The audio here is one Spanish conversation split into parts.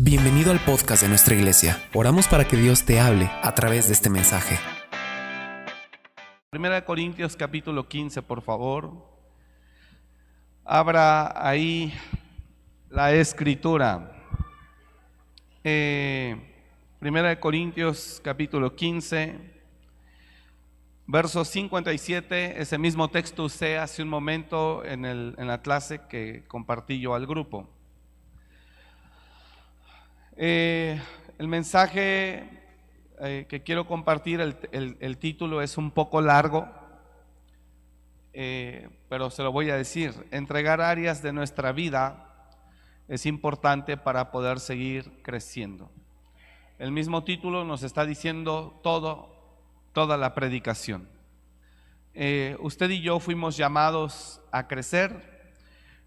Bienvenido al podcast de nuestra iglesia. Oramos para que Dios te hable a través de este mensaje. Primera de Corintios capítulo 15, por favor. Abra ahí la escritura. Eh, Primera de Corintios capítulo 15, verso 57. Ese mismo texto usé hace un momento en, el, en la clase que compartí yo al grupo. Eh, el mensaje eh, que quiero compartir, el, título es un poco largo, eh, pero se lo voy a decir. Entregar áreas de nuestra vida es importante para poder seguir creciendo. El mismo título nos está diciendo todo, toda la predicación. Usted y yo fuimos llamados a crecer.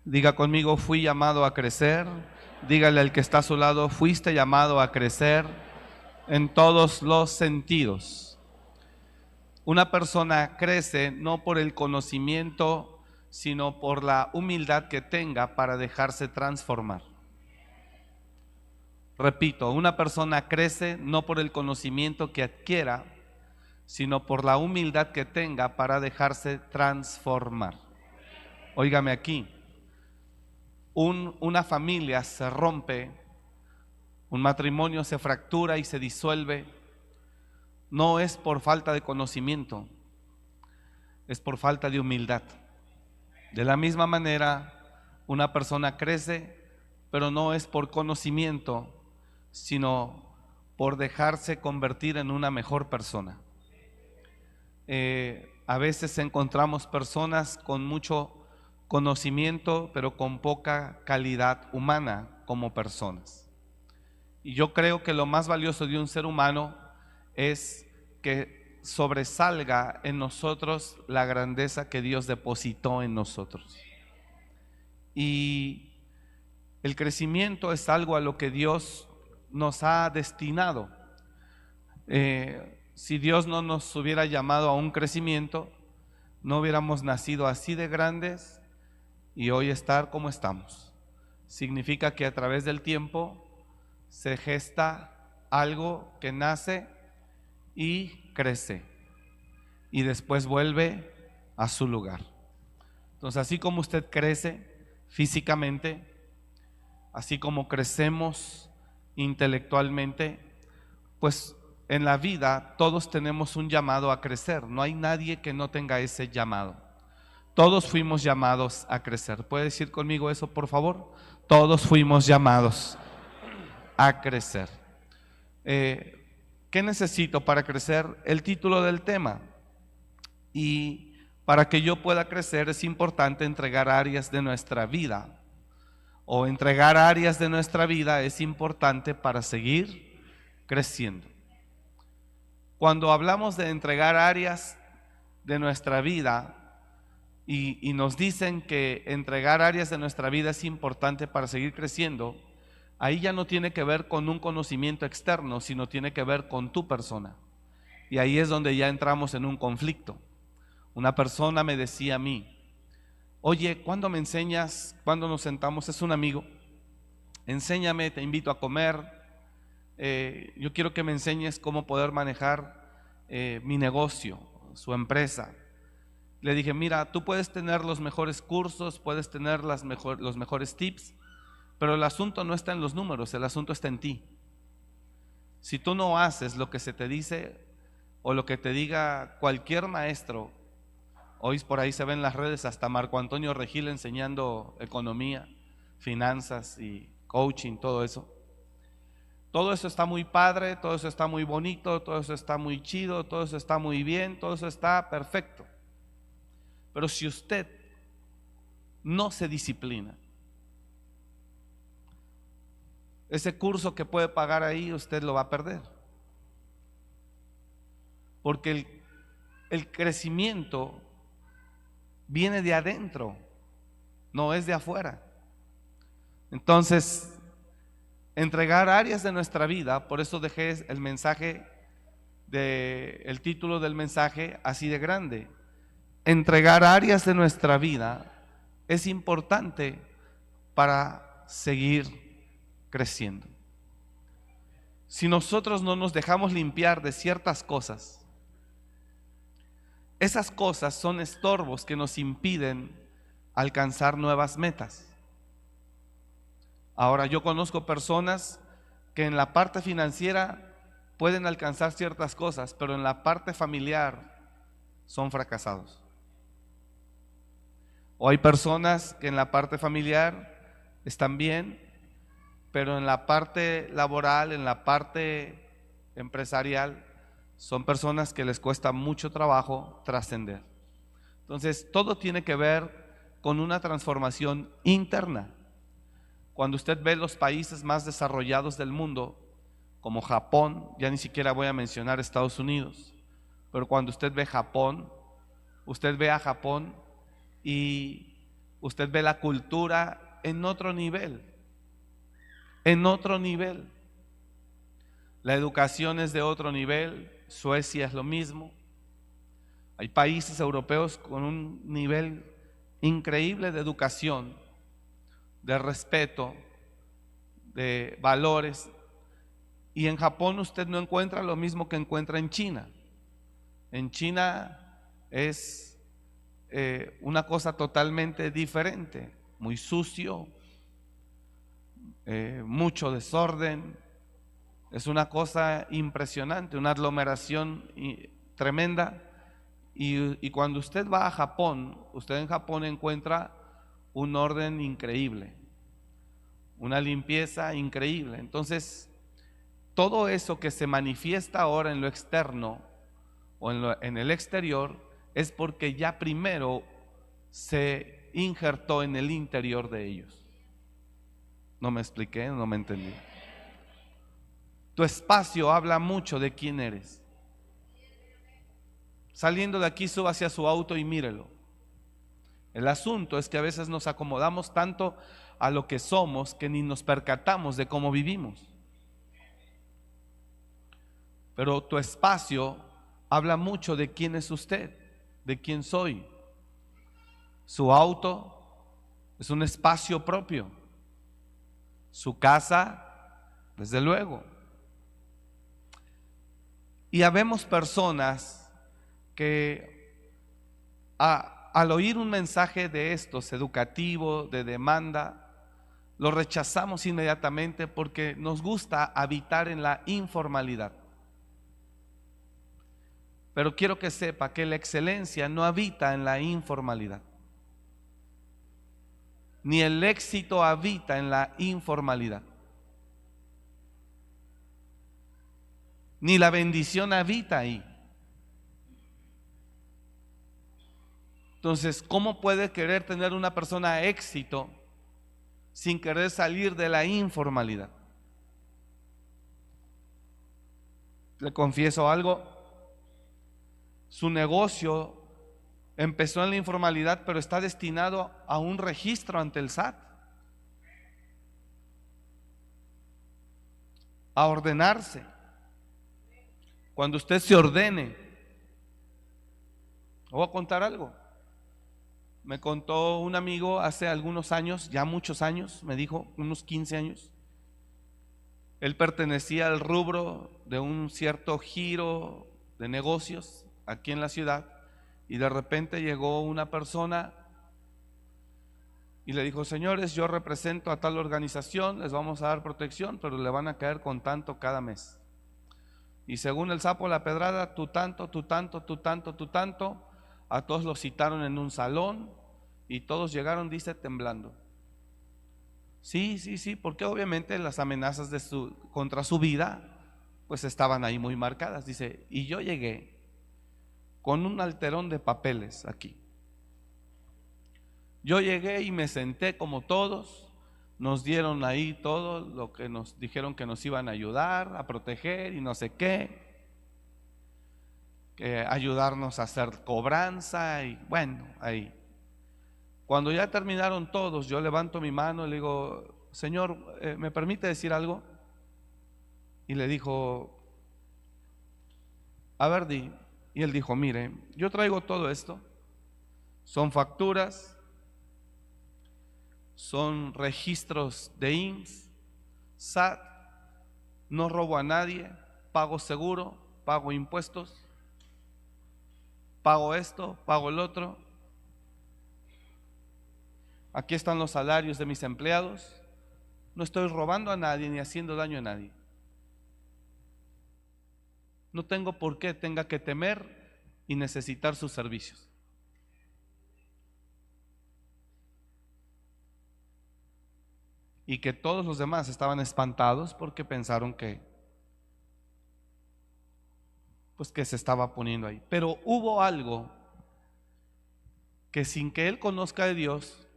Diga conmigo, fui llamado a crecer. Dígale al que está a su lado, fuiste llamado a crecer en todos los sentidos. Una persona crece no por el conocimiento, sino por la humildad que tenga para dejarse transformar. Repito, una persona crece no por el conocimiento que adquiera, sino por la humildad que tenga para dejarse transformar. Óigame aquí, un- una familia se rompe, un matrimonio se fractura y se disuelve, no es por falta de conocimiento, es por falta de humildad. De la misma manera, una persona crece, pero no es por conocimiento, sino por dejarse convertir en una mejor persona. Eh, a veces encontramos personas con mucho conocimiento, pero con poca calidad humana como personas. Y yo creo que lo más valioso de un ser humano es que sobresalga en nosotros la grandeza que Dios depositó en nosotros. Y el crecimiento es algo a lo que Dios nos ha destinado. Eh, si Dios no nos hubiera llamado a un crecimiento, no hubiéramos nacido así de grandes y hoy estar como estamos. Significa que a través del tiempo se gesta algo que nace y crece y después vuelve a su lugar. Entonces, así como usted crece físicamente, así como crecemos intelectualmente, pues en la vida todos tenemos un llamado a crecer. No hay nadie que no tenga ese llamado. Todos fuimos llamados a crecer. ¿Puede decir conmigo eso, por favor? Todos fuimos llamados a crecer. Eh, ¿Qué necesito para crecer? El título del tema. Y para que yo pueda crecer es importante entregar áreas de nuestra vida. O entregar áreas de nuestra vida es importante para seguir creciendo. Cuando hablamos de entregar áreas de nuestra vida y, nos dicen que entregar áreas de nuestra vida es importante para seguir creciendo, ahí ya no tiene que ver con un conocimiento externo, sino tiene que ver con tu persona. Y ahí es donde ya entramos en un conflicto. Una persona me decía a mí, oye, ¿cuándo me enseñas? ¿Cuándo nos sentamos? Es un amigo. Enséñame, te invito a comer. Eh, yo quiero que me enseñes cómo poder manejar eh, mi negocio, su empresa. Le dije, mira, tú puedes tener los mejores cursos, puedes tener las mejor, los mejores tips, pero el asunto no está en los números, el asunto está en ti. Si tú no haces lo que se te dice o lo que te diga cualquier maestro, hoy por ahí se ven en las redes hasta Marco Antonio Regil enseñando economía, finanzas y coaching, todo eso. Todo eso está muy padre, todo eso está muy bonito, todo eso está muy chido, todo eso está muy bien, todo eso está perfecto. Pero si usted no se disciplina, ese curso que puede pagar ahí, usted lo va a perder. Porque el, el crecimiento viene de adentro, no es de afuera. Entonces, entregar áreas de nuestra vida, por eso dejé el mensaje de el título del mensaje así de grande. Entregar áreas de nuestra vida es importante para seguir creciendo. si nosotros no nos dejamos limpiar de ciertas cosas, esas cosas son estorbos que nos impiden alcanzar nuevas metas. Ahora, yo conozco personas que en la parte financiera pueden alcanzar ciertas cosas, pero en la parte familiar son fracasados. O hay personas que en la parte familiar están bien, pero en la parte laboral, en la parte empresarial, son personas que les cuesta mucho trabajo trascender. Entonces, todo tiene que ver con una transformación interna. Cuando usted ve los países más desarrollados del mundo, como Japón, ya ni siquiera voy a mencionar Estados Unidos, pero cuando usted ve Japón, usted ve a Japón y usted ve la cultura en otro nivel, en otro nivel. La educación es de otro nivel, Suecia es lo mismo. Hay países europeos con un nivel increíble de educación, de respeto, de valores. Y en Japón usted no encuentra lo mismo que encuentra en China. En China es eh, una cosa totalmente diferente, muy sucio, eh, mucho desorden. Es una cosa impresionante, una aglomeración tremenda. y cuando usted va a Japón, usted en Japón encuentra un orden increíble, una limpieza increíble. Entonces, todo eso que se manifiesta ahora en lo externo o en, el exterior es porque ya primero se injertó en el interior de ellos. No me expliqué, no me entendí. Tu espacio habla mucho de quién eres. Saliendo de aquí, suba hacia su auto y mírelo. El asunto es que a veces nos acomodamos tanto a lo que somos que ni nos percatamos de cómo vivimos. Pero tu espacio habla mucho de quién es usted, de quién soy. Su auto es un espacio propio. Su casa, desde luego. Y habemos personas que al oír un mensaje de estos, educativo, de demanda, lo rechazamos inmediatamente porque nos gusta habitar en la informalidad. Pero quiero que sepa que la excelencia no habita en la informalidad. Ni el éxito habita en la informalidad. Ni la bendición habita ahí. Entonces, ¿cómo puede querer tener una persona éxito sin querer salir de la informalidad? Le confieso algo, su negocio empezó en la informalidad, pero está destinado a un registro ante el SAT. A ordenarse. Cuando usted se ordene, voy a contar algo. Me contó un amigo hace algunos años, ya muchos años, me dijo, unos 15 años. Él pertenecía al rubro de un cierto giro de negocios aquí en la ciudad y de repente llegó una persona y le dijo, señores, yo represento a tal organización, les vamos a dar protección, pero le van a caer con tanto cada mes. Y según el sapo la pedrada, tú tanto, tú tanto, tú tanto, tú tanto, a todos los citaron en un salón y todos llegaron, dice, temblando. Sí, sí, sí, porque obviamente las amenazas de su, contra su vida pues estaban ahí muy marcadas. Dice, y yo llegué con un alterón de papeles aquí. Yo llegué y me senté como todos, nos dieron ahí todo lo que nos dijeron que nos iban a ayudar, a proteger y no sé qué ayudarnos a hacer cobranza y bueno, ahí. Cuando ya terminaron todos, yo levanto mi mano y le digo, Señor, eh, ¿me permite decir algo? Y le dijo, a ver, di. Y él dijo, mire, yo traigo todo esto. Son facturas, son registros de INS, SAT, no robo a nadie, pago seguro, pago impuestos, pago esto, pago el otro. Aquí están los salarios de mis empleados. No estoy robando a nadie ni haciendo daño a nadie. No tengo por qué tenga que temer y necesitar sus servicios. Y que todos los demás estaban espantados porque pensaron que pues que se estaba poniendo ahí. Pero hubo algo que sin que él conozca de Dios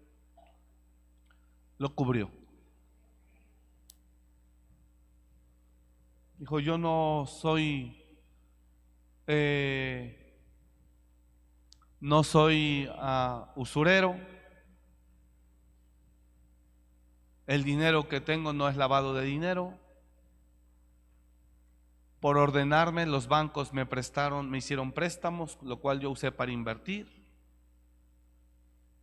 lo cubrió. Dijo, yo no soy, eh, no soy uh, usurero, el dinero que tengo no es lavado de dinero. Por ordenarme, los bancos me prestaron, me hicieron préstamos, lo cual yo usé para invertir.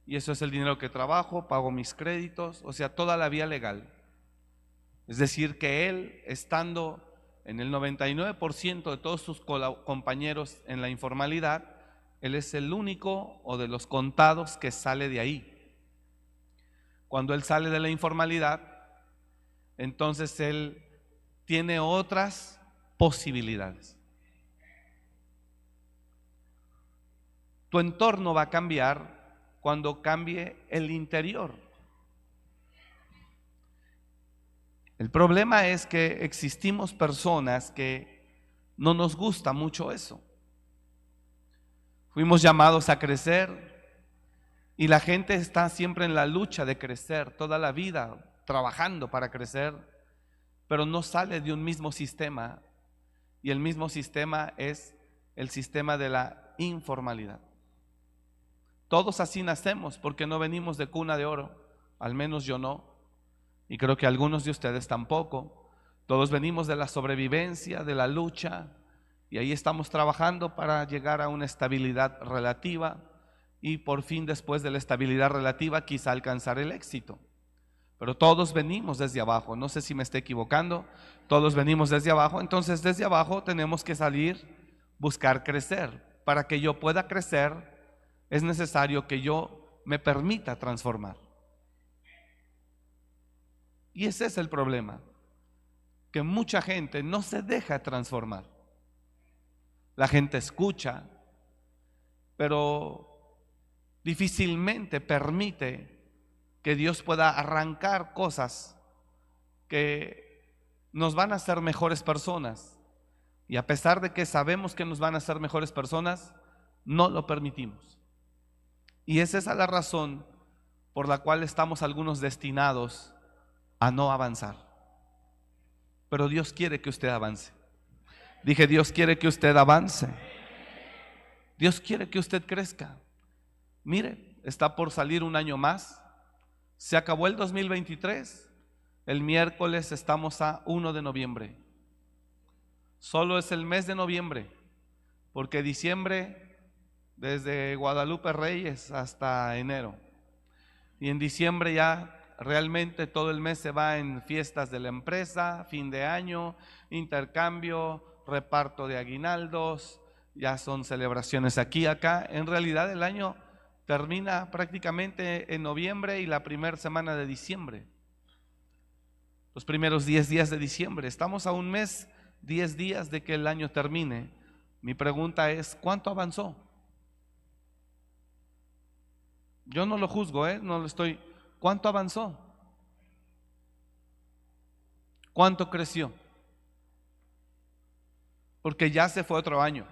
Y eso es el dinero que trabajo, pago mis créditos, o sea, toda la vía legal. Es decir, que él, estando en el 99% de todos sus compañeros en la informalidad, él es el único o de los contados que sale de ahí. Cuando él sale de la informalidad, entonces él tiene otras posibilidades. Tu entorno va a cambiar cuando cambie el interior. El problema es que existimos personas que no nos gusta mucho eso. Fuimos llamados a crecer y la gente está siempre en la lucha de crecer, toda la vida trabajando para crecer, pero no sale de un mismo sistema y el mismo sistema es el sistema de la informalidad. Todos así nacemos porque no venimos de cuna de oro, al menos yo no y creo que algunos de ustedes tampoco. Todos venimos de la sobrevivencia, de la lucha, y ahí estamos trabajando para llegar a una estabilidad relativa y por fin después de la estabilidad relativa quizá alcanzar el éxito. Pero todos venimos desde abajo, no sé si me estoy equivocando, todos venimos desde abajo, entonces desde abajo tenemos que salir, buscar crecer. Para que yo pueda crecer es necesario que yo me permita transformar. Y ese es el problema, que mucha gente no se deja transformar. La gente escucha, pero difícilmente permite que Dios pueda arrancar cosas que nos van a hacer mejores personas. Y a pesar de que sabemos que nos van a hacer mejores personas, no lo permitimos. Y esa es la razón por la cual estamos algunos destinados a no avanzar. Pero Dios quiere que usted avance. Dije, Dios quiere que usted avance. Dios quiere que usted crezca. Mire, está por salir un año más. Se acabó el 2023. El miércoles estamos a 1 de noviembre. Solo es el mes de noviembre, porque diciembre, desde Guadalupe Reyes hasta enero. Y en diciembre ya Realmente todo el mes se va en fiestas de la empresa, fin de año, intercambio, reparto de aguinaldos, ya son celebraciones aquí, acá. En realidad el año termina prácticamente en noviembre y la primera semana de diciembre. Los primeros 10 días de diciembre. Estamos a un mes, 10 días de que el año termine. Mi pregunta es, ¿cuánto avanzó? Yo no lo juzgo, ¿eh? no lo estoy ¿Cuánto avanzó? ¿Cuánto creció? Porque ya se fue otro año.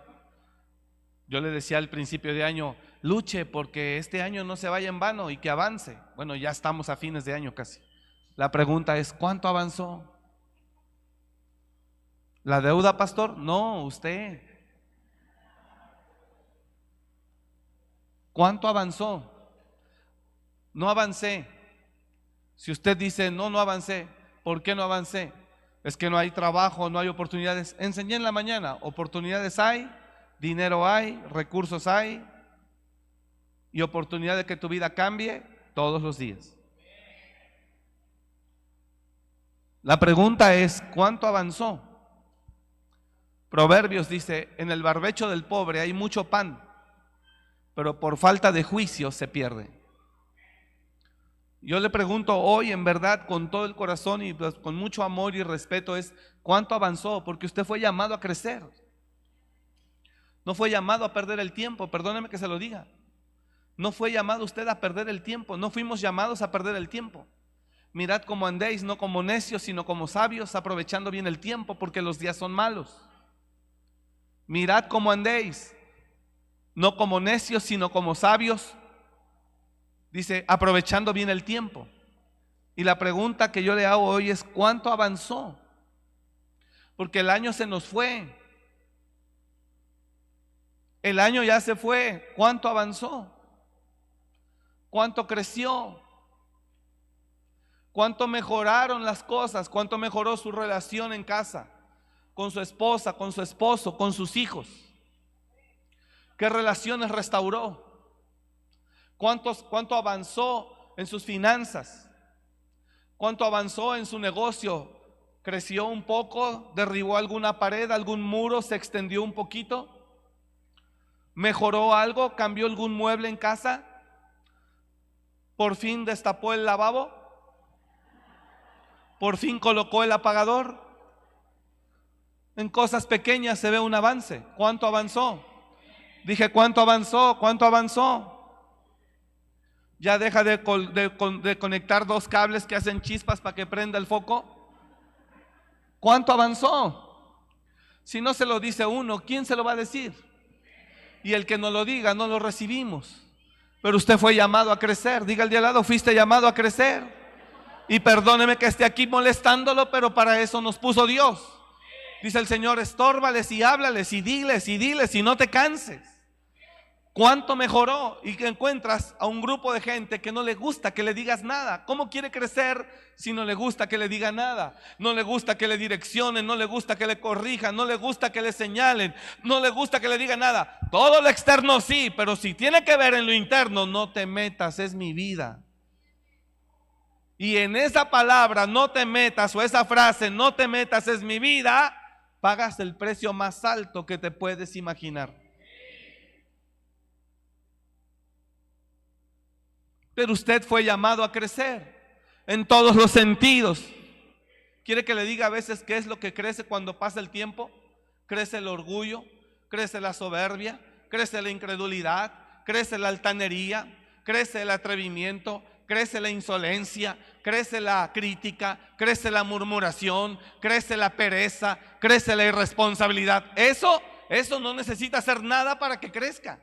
Yo le decía al principio de año, luche porque este año no se vaya en vano y que avance. Bueno, ya estamos a fines de año casi. La pregunta es, ¿cuánto avanzó? ¿La deuda, pastor? No, usted. ¿Cuánto avanzó? No avancé. Si usted dice, no, no avancé, ¿por qué no avancé? Es que no hay trabajo, no hay oportunidades. Enseñé en la mañana, oportunidades hay, dinero hay, recursos hay y oportunidad de que tu vida cambie todos los días. La pregunta es, ¿cuánto avanzó? Proverbios dice, en el barbecho del pobre hay mucho pan, pero por falta de juicio se pierde. Yo le pregunto hoy, en verdad, con todo el corazón y pues, con mucho amor y respeto, es cuánto avanzó, porque usted fue llamado a crecer. No fue llamado a perder el tiempo, perdóneme que se lo diga. No fue llamado usted a perder el tiempo, no fuimos llamados a perder el tiempo. Mirad cómo andéis, no como necios, sino como sabios, aprovechando bien el tiempo, porque los días son malos. Mirad cómo andéis, no como necios, sino como sabios, Dice, aprovechando bien el tiempo. Y la pregunta que yo le hago hoy es, ¿cuánto avanzó? Porque el año se nos fue. El año ya se fue. ¿Cuánto avanzó? ¿Cuánto creció? ¿Cuánto mejoraron las cosas? ¿Cuánto mejoró su relación en casa? Con su esposa, con su esposo, con sus hijos. ¿Qué relaciones restauró? ¿Cuánto avanzó en sus finanzas? ¿Cuánto avanzó en su negocio? ¿Creció un poco? ¿Derribó alguna pared, algún muro? ¿Se extendió un poquito? ¿Mejoró algo? ¿Cambió algún mueble en casa? ¿Por fin destapó el lavabo? ¿Por fin colocó el apagador? En cosas pequeñas se ve un avance. ¿Cuánto avanzó? Dije, ¿cuánto avanzó? ¿Cuánto avanzó? Ya deja de, conectar dos cables que hacen chispas para que prenda el foco. ¿Cuánto avanzó? Si no se lo dice uno, ¿quién se lo va a decir? Y el que no lo diga, no lo recibimos. Pero usted fue llamado a crecer. Diga el de al lado, fuiste llamado a crecer. Y perdóneme que esté aquí molestándolo, pero para eso nos puso Dios. Dice el Señor, estórbales y háblales y diles y diles y no te canses. ¿Cuánto mejoró? Y que encuentras a un grupo de gente que no le gusta que le digas nada. ¿Cómo quiere crecer si no le gusta que le diga nada? No le gusta que le direccionen, no le gusta que le corrijan, no le gusta que le señalen, no le gusta que le diga nada. Todo lo externo sí, pero si tiene que ver en lo interno, no te metas, es mi vida. Y en esa palabra, no te metas, o esa frase, no te metas, es mi vida, pagas el precio más alto que te puedes imaginar. Pero usted fue llamado a crecer en todos los sentidos. ¿Quiere que le diga a veces qué es lo que crece cuando pasa el tiempo? Crece el orgullo, crece la soberbia, crece la incredulidad, crece la altanería, crece el atrevimiento, crece la insolencia, crece la crítica, crece la murmuración, crece la pereza, crece la irresponsabilidad. Eso, eso no necesita hacer nada para que crezca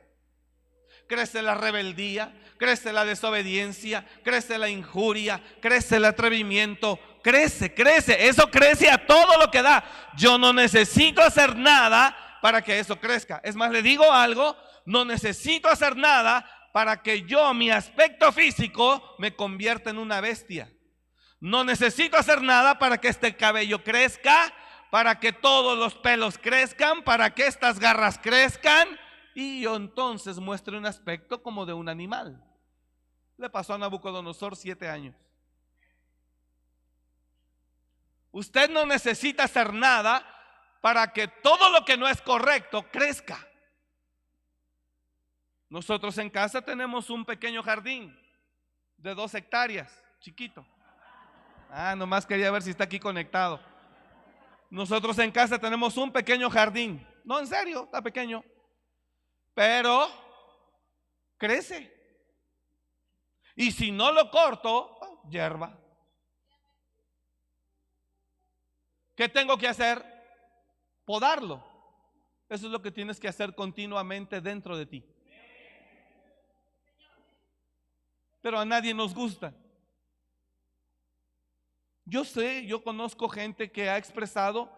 crece la rebeldía, crece la desobediencia, crece la injuria, crece el atrevimiento, crece, crece, eso crece a todo lo que da. Yo no necesito hacer nada para que eso crezca. Es más, le digo algo, no necesito hacer nada para que yo, mi aspecto físico, me convierta en una bestia. No necesito hacer nada para que este cabello crezca, para que todos los pelos crezcan, para que estas garras crezcan y yo entonces muestre un aspecto como de un animal. Le pasó a Nabucodonosor siete años. Usted no necesita hacer nada para que todo lo que no es correcto crezca. Nosotros en casa tenemos un pequeño jardín de dos hectáreas, chiquito. Ah, nomás quería ver si está aquí conectado. Nosotros en casa tenemos un pequeño jardín. No, en serio, está pequeño pero crece. Y si no lo corto, oh, hierba. ¿Qué tengo que hacer? Podarlo. Eso es lo que tienes que hacer continuamente dentro de ti. Pero a nadie nos gusta. Yo sé, yo conozco gente que ha expresado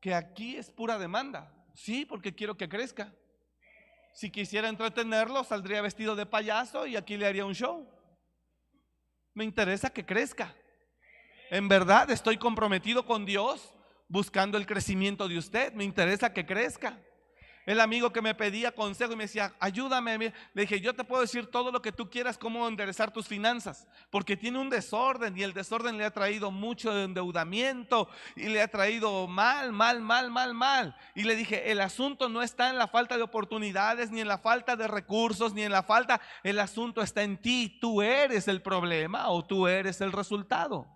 que aquí es pura demanda. Sí, porque quiero que crezca. Si quisiera entretenerlo, saldría vestido de payaso y aquí le haría un show. Me interesa que crezca. En verdad estoy comprometido con Dios buscando el crecimiento de usted. Me interesa que crezca. El amigo que me pedía consejo y me decía, ayúdame. Le dije, yo te puedo decir todo lo que tú quieras, cómo enderezar tus finanzas, porque tiene un desorden y el desorden le ha traído mucho endeudamiento y le ha traído mal, mal, mal, mal, mal. Y le dije, el asunto no está en la falta de oportunidades, ni en la falta de recursos, ni en la falta, el asunto está en ti. Tú eres el problema o tú eres el resultado.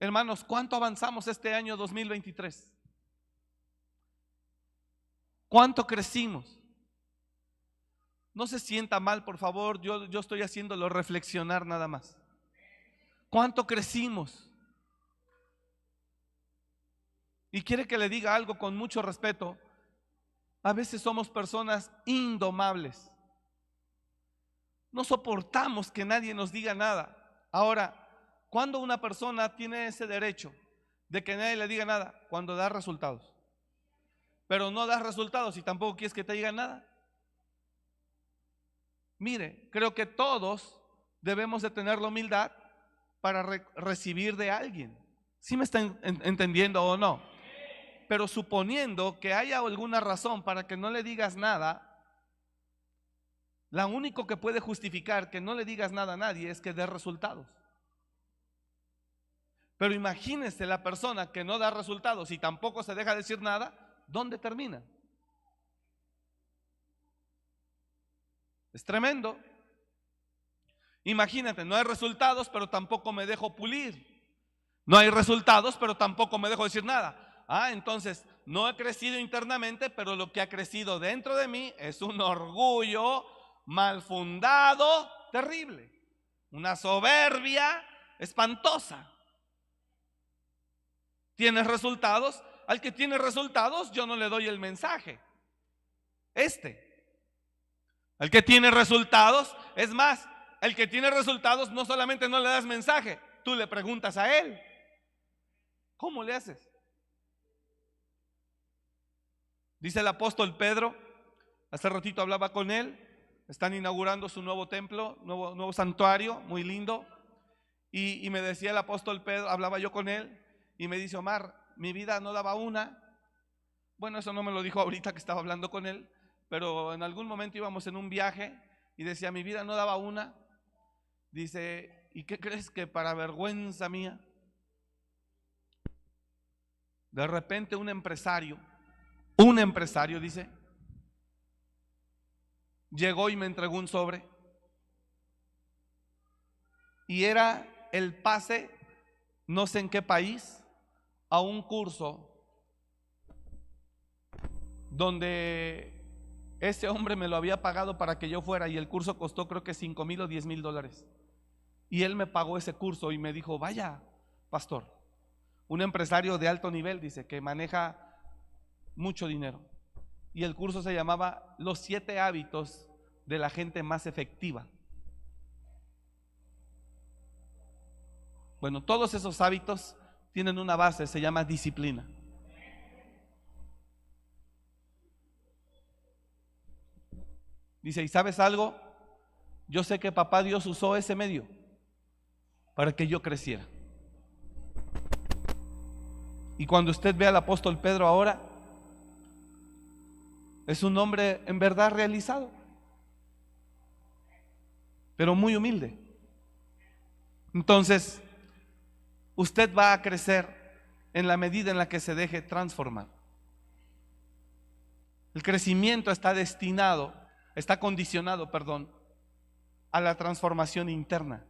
Hermanos, ¿cuánto avanzamos este año 2023? ¿Cuánto crecimos? No se sienta mal, por favor, yo, yo estoy haciéndolo reflexionar nada más. ¿Cuánto crecimos? Y quiere que le diga algo con mucho respeto. A veces somos personas indomables. No soportamos que nadie nos diga nada. Ahora, ¿Cuándo una persona tiene ese derecho de que nadie le diga nada? Cuando da resultados. Pero no das resultados y tampoco quieres que te digan nada. Mire, creo que todos debemos de tener la humildad para recibir de alguien. ¿Sí me están entendiendo o no? Pero suponiendo que haya alguna razón para que no le digas nada, la único que puede justificar que no le digas nada a nadie es que dé resultados. Pero imagínense la persona que no da resultados y tampoco se deja decir nada, ¿dónde termina? Es tremendo. Imagínate, no hay resultados, pero tampoco me dejo pulir. No hay resultados, pero tampoco me dejo decir nada. Ah, entonces, no he crecido internamente, pero lo que ha crecido dentro de mí es un orgullo mal fundado, terrible. Una soberbia espantosa. ¿Tienes resultados? Al que tiene resultados, yo no le doy el mensaje. Este. Al que tiene resultados, es más, el que tiene resultados no solamente no le das mensaje, tú le preguntas a él. ¿Cómo le haces? Dice el apóstol Pedro, hace ratito hablaba con él, están inaugurando su nuevo templo, nuevo, nuevo santuario, muy lindo. Y, y me decía el apóstol Pedro, hablaba yo con él, y me dice, Omar, mi vida no daba una. Bueno, eso no me lo dijo ahorita que estaba hablando con él, pero en algún momento íbamos en un viaje y decía, mi vida no daba una. Dice, ¿y qué crees que para vergüenza mía? De repente un empresario, un empresario dice, llegó y me entregó un sobre. Y era el pase, no sé en qué país, a un curso donde ese hombre me lo había pagado para que yo fuera y el curso costó creo que 5 mil o 10 mil dólares. Y él me pagó ese curso y me dijo, vaya, pastor, un empresario de alto nivel, dice, que maneja mucho dinero. Y el curso se llamaba Los siete hábitos de la gente más efectiva. Bueno, todos esos hábitos tienen una base, se llama disciplina. Dice, ¿y sabes algo? Yo sé que papá Dios usó ese medio para que yo creciera. Y cuando usted ve al apóstol Pedro ahora, es un hombre en verdad realizado, pero muy humilde. Entonces, usted va a crecer en la medida en la que se deje transformar. El crecimiento está destinado, está condicionado, perdón, a la transformación interna.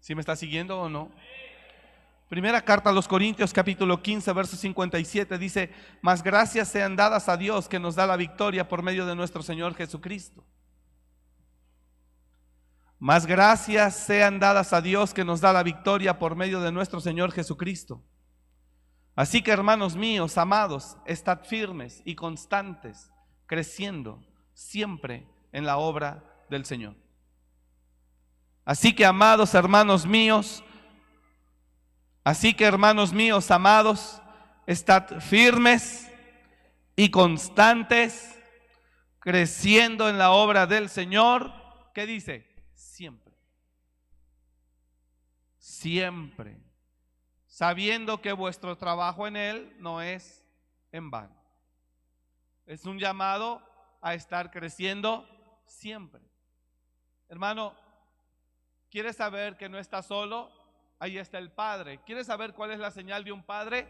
¿Sí me está siguiendo o no? Primera carta a los Corintios capítulo 15, verso 57 dice, mas gracias sean dadas a Dios que nos da la victoria por medio de nuestro Señor Jesucristo. Más gracias sean dadas a Dios que nos da la victoria por medio de nuestro Señor Jesucristo. Así que hermanos míos, amados, estad firmes y constantes, creciendo siempre en la obra del Señor. Así que amados hermanos míos, así que hermanos míos, amados, estad firmes y constantes, creciendo en la obra del Señor. ¿Qué dice? Siempre. sabiendo que vuestro trabajo en Él no es en vano. Es un llamado a estar creciendo siempre. Hermano, ¿quieres saber que no estás solo? Ahí está el Padre. ¿Quieres saber cuál es la señal de un Padre?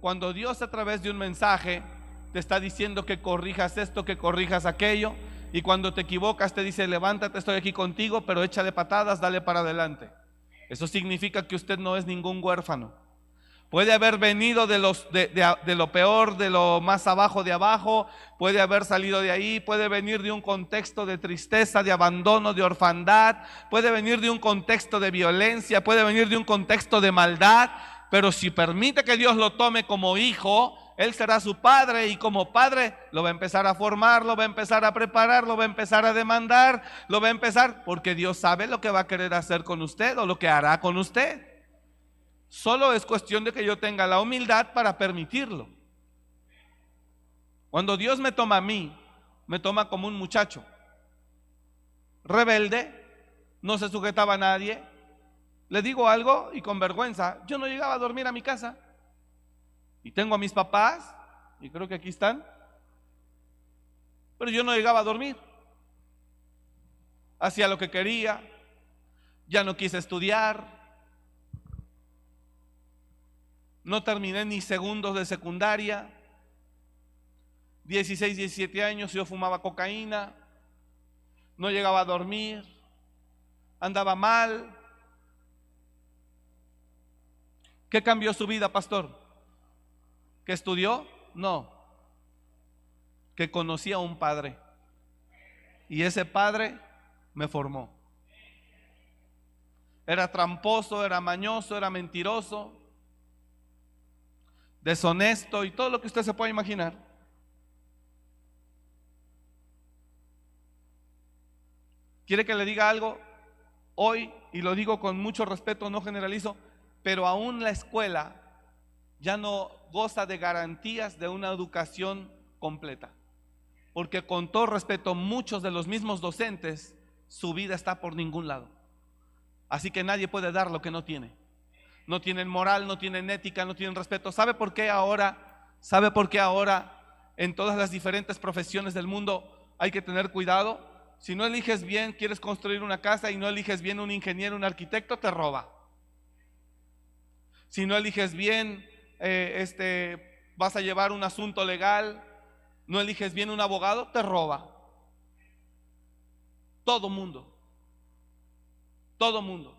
Cuando Dios a través de un mensaje te está diciendo que corrijas esto, que corrijas aquello, y cuando te equivocas te dice, levántate, estoy aquí contigo, pero échale patadas, dale para adelante. Eso significa que usted no es ningún huérfano. Puede haber venido de, los, de, lo peor, de lo más abajo de abajo, puede haber salido de ahí, puede venir de un contexto de tristeza, de abandono, de orfandad, puede venir de un contexto de violencia, puede venir de un contexto de maldad, pero si permite que Dios lo tome como hijo, Él será su padre y como padre lo va a empezar a formar, lo va a empezar a preparar, lo va a empezar a demandar, lo va a empezar, porque Dios sabe lo que va a querer hacer con usted o lo que hará con usted. Solo es cuestión de que yo tenga la humildad para permitirlo. Cuando Dios me toma a mí, me toma como un muchacho rebelde, no se sujetaba a nadie. Le digo algo y con vergüenza, yo no llegaba a dormir a mi casa. Y tengo a mis papás, y creo que aquí están, pero yo no llegaba a dormir. Hacía lo que quería, ya no quise estudiar, no terminé ni segundos de secundaria, 16, 17 años yo fumaba cocaína, no llegaba a dormir, andaba mal. ¿Qué cambió su vida, pastor? ¿Que estudió? No. Que conocía a un padre. Y ese padre me formó. Era tramposo, era mañoso, era mentiroso, deshonesto y todo lo que usted se pueda imaginar. ¿Quiere que le diga algo? Hoy, y lo digo con mucho respeto, no generalizo, pero aún la escuela ya no goza de garantías de una educación completa. Porque con todo respeto, muchos de los mismos docentes, su vida está por ningún lado. Así que nadie puede dar lo que no tiene no tienen moral, no tienen ética, no tienen respeto. ¿Sabe por qué ahora? ¿Sabe por qué ahora en todas las diferentes profesiones del mundo hay que tener cuidado? Si no eliges bien, quieres construir una casa y no eliges bien un ingeniero, un arquitecto, te roba. Si no eliges bien, eh, este, vas a llevar un asunto legal, no eliges bien un abogado, te roba. Todo mundo. Todo mundo.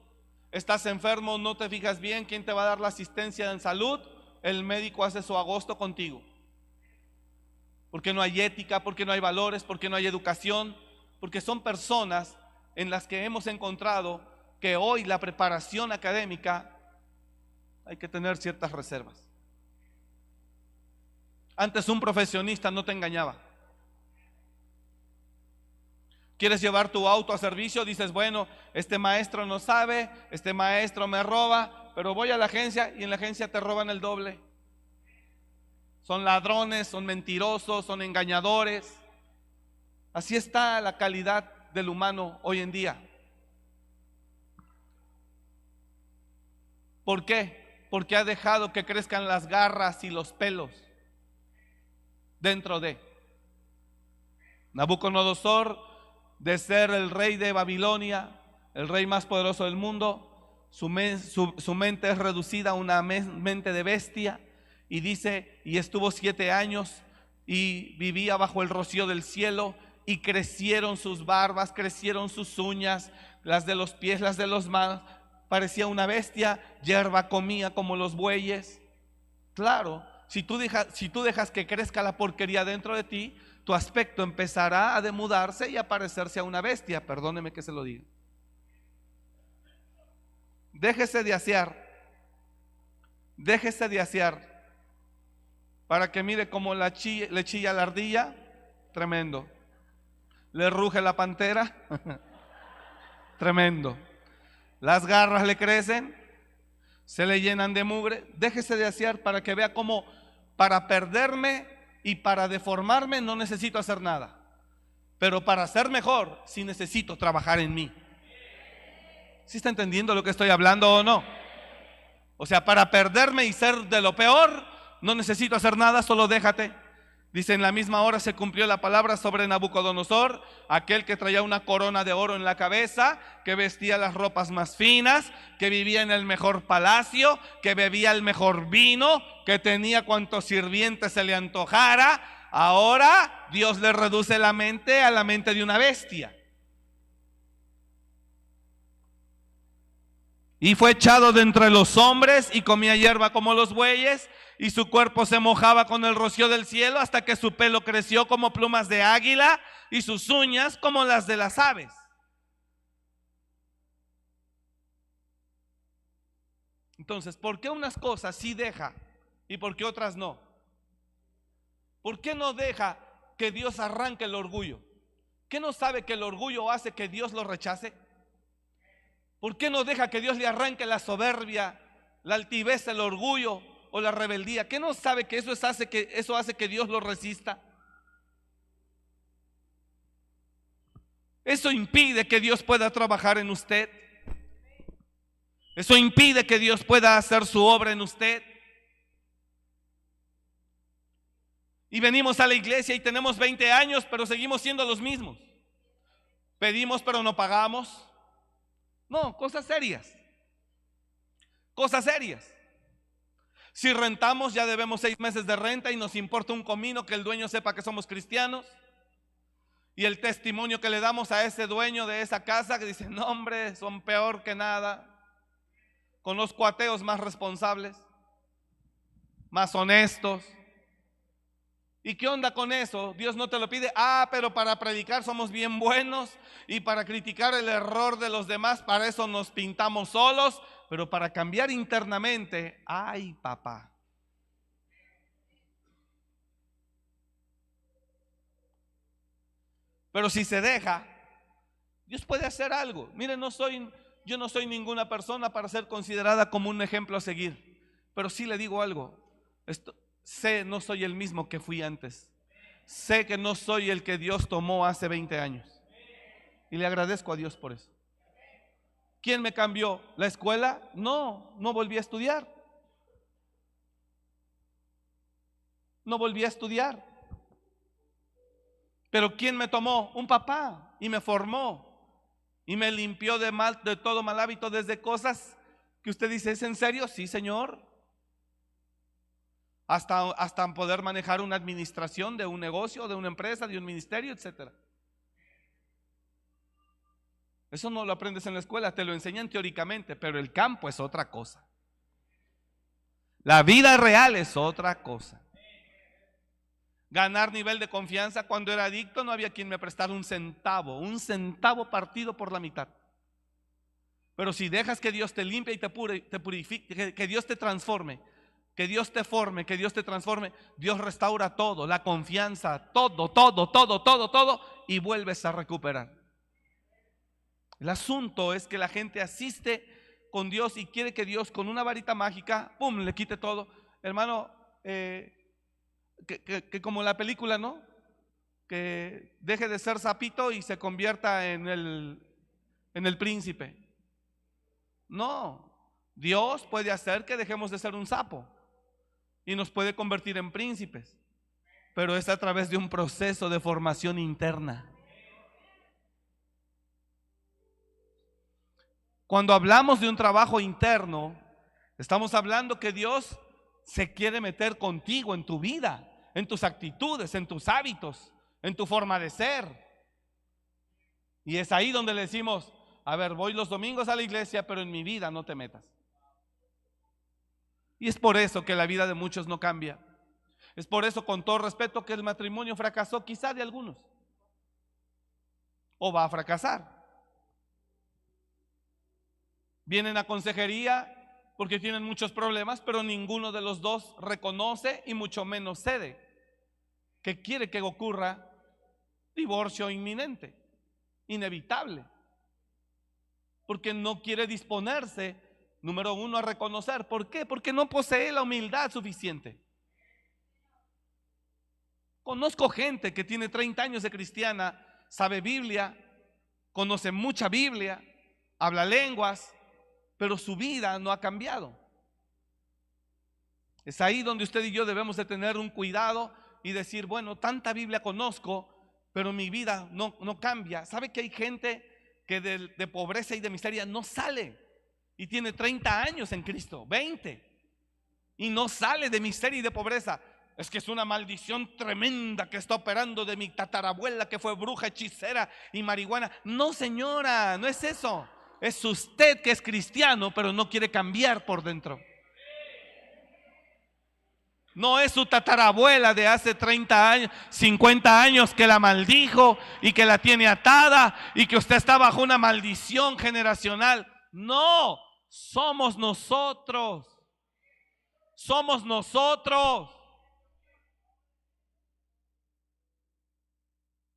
Estás enfermo, no te fijas bien quién te va a dar la asistencia en salud, el médico hace su agosto contigo. Porque no hay ética, porque no hay valores, porque no hay educación, porque son personas en las que hemos encontrado que hoy la preparación académica hay que tener ciertas reservas. Antes un profesionista no te engañaba. ¿Quieres llevar tu auto a servicio? Dices, bueno, este maestro no sabe, este maestro me roba, pero voy a la agencia y en la agencia te roban el doble. Son ladrones, son mentirosos, son engañadores. Así está la calidad del humano hoy en día. ¿Por qué? Porque ha dejado que crezcan las garras y los pelos dentro de. Nabucodonosor de ser el rey de Babilonia, el rey más poderoso del mundo, su, mente es reducida a una mente de bestia y dice, y estuvo siete años y vivía bajo el rocío del cielo y crecieron sus barbas, crecieron sus uñas, las de los pies, las de los manos, parecía una bestia, hierba comía como los bueyes. Claro, si tú, dejas, si tú dejas que crezca la porquería dentro de ti, tu aspecto empezará a demudarse y a parecerse a una bestia, perdóneme que se lo diga. Déjese de asear, déjese de asear, para que mire cómo la le chilla la ardilla, tremendo. Le ruge la pantera, tremendo. Las garras le crecen, se le llenan de mugre. Déjese de asear para que vea cómo para perderme y para deformarme no necesito hacer nada. Pero para ser mejor sí necesito trabajar en mí. ¿Sí está entendiendo lo que estoy hablando o no? O sea, para perderme y ser de lo peor, no necesito hacer nada, solo déjate. Dice, en la misma hora se cumplió la palabra sobre Nabucodonosor, aquel que traía una corona de oro en la cabeza, que vestía las ropas más finas, que vivía en el mejor palacio, que bebía el mejor vino, que tenía cuantos sirvientes se le antojara. Ahora Dios le reduce la mente a la mente de una bestia. Y fue echado de entre los hombres y comía hierba como los bueyes, y su cuerpo se mojaba con el rocío del cielo hasta que su pelo creció como plumas de águila y sus uñas como las de las aves. Entonces, ¿por qué unas cosas sí deja y por qué otras no? ¿Por qué no deja que Dios arranque el orgullo? ¿Qué no sabe que el orgullo hace que Dios lo rechace? ¿Por qué no deja que Dios le arranque la soberbia, la altivez, el orgullo o la rebeldía? ¿Qué no sabe que eso, hace que eso hace que Dios lo resista? Eso impide que Dios pueda trabajar en usted. Eso impide que Dios pueda hacer su obra en usted. Y venimos a la iglesia y tenemos 20 años, pero seguimos siendo los mismos. Pedimos, pero no pagamos. No, cosas serias. Cosas serias. Si rentamos ya debemos seis meses de renta y nos importa un comino que el dueño sepa que somos cristianos. Y el testimonio que le damos a ese dueño de esa casa que dice, no hombre, son peor que nada. Con los cuateos más responsables, más honestos. ¿Y qué onda con eso? Dios no te lo pide. Ah, pero para predicar somos bien buenos y para criticar el error de los demás, para eso nos pintamos solos, pero para cambiar internamente, ay papá. Pero si se deja, Dios puede hacer algo. Mire, no soy, yo no soy ninguna persona para ser considerada como un ejemplo a seguir, pero sí le digo algo. Esto, sé no soy el mismo que fui antes. Sé que no soy el que Dios tomó hace 20 años. Y le agradezco a Dios por eso. ¿Quién me cambió? ¿La escuela? No, no volví a estudiar. No volví a estudiar. Pero ¿quién me tomó? Un papá y me formó y me limpió de mal de todo mal hábito desde cosas que usted dice, ¿es en serio? Sí, Señor hasta, hasta poder manejar una administración de un negocio, de una empresa, de un ministerio, etc. Eso no lo aprendes en la escuela, te lo enseñan teóricamente, pero el campo es otra cosa. La vida real es otra cosa. Ganar nivel de confianza, cuando era adicto no había quien me prestara un centavo, un centavo partido por la mitad. Pero si dejas que Dios te limpie y te, purifique, que Dios te transforme, que Dios te forme, que Dios te transforme, Dios restaura todo, la confianza, todo, todo, todo, todo, todo, y vuelves a recuperar. El asunto es que la gente asiste con Dios y quiere que Dios con una varita mágica, ¡pum!, le quite todo. Hermano, eh, que, que, como la película, ¿no? Que deje de ser sapito y se convierta en el, en el príncipe. No, Dios puede hacer que dejemos de ser un sapo y nos puede convertir en príncipes, pero es a través de un proceso de formación interna. Cuando hablamos de un trabajo interno, estamos hablando que Dios se quiere meter contigo en tu vida, en tus actitudes, en tus hábitos, en tu forma de ser. Y es ahí donde le decimos, a ver, voy los domingos a la iglesia, pero en mi vida no te metas. Y es por eso que la vida de muchos no cambia. Es por eso, con todo respeto, que el matrimonio fracasó quizá de algunos. O va a fracasar. Vienen a consejería porque tienen muchos problemas, pero ninguno de los dos reconoce y mucho menos cede que quiere que ocurra divorcio inminente, inevitable, porque no quiere disponerse Número uno, a reconocer. ¿Por qué? Porque no posee la humildad suficiente. Conozco gente que tiene 30 años de cristiana, sabe Biblia, conoce mucha Biblia, habla lenguas, pero su vida no ha cambiado. Es ahí donde usted y yo debemos de tener un cuidado y decir, bueno, tanta Biblia conozco, pero mi vida no, no cambia. ¿Sabe que hay gente que de, de pobreza y de miseria no sale? Y tiene 30 años en Cristo, 20. Y no sale de miseria y de pobreza. Es que es una maldición tremenda que está operando de mi tatarabuela que fue bruja, hechicera y marihuana. No, señora, no es eso. Es usted que es cristiano, pero no quiere cambiar por dentro. No es su tatarabuela de hace 30 años, 50 años que la maldijo y que la tiene atada y que usted está bajo una maldición generacional. No, somos nosotros. Somos nosotros.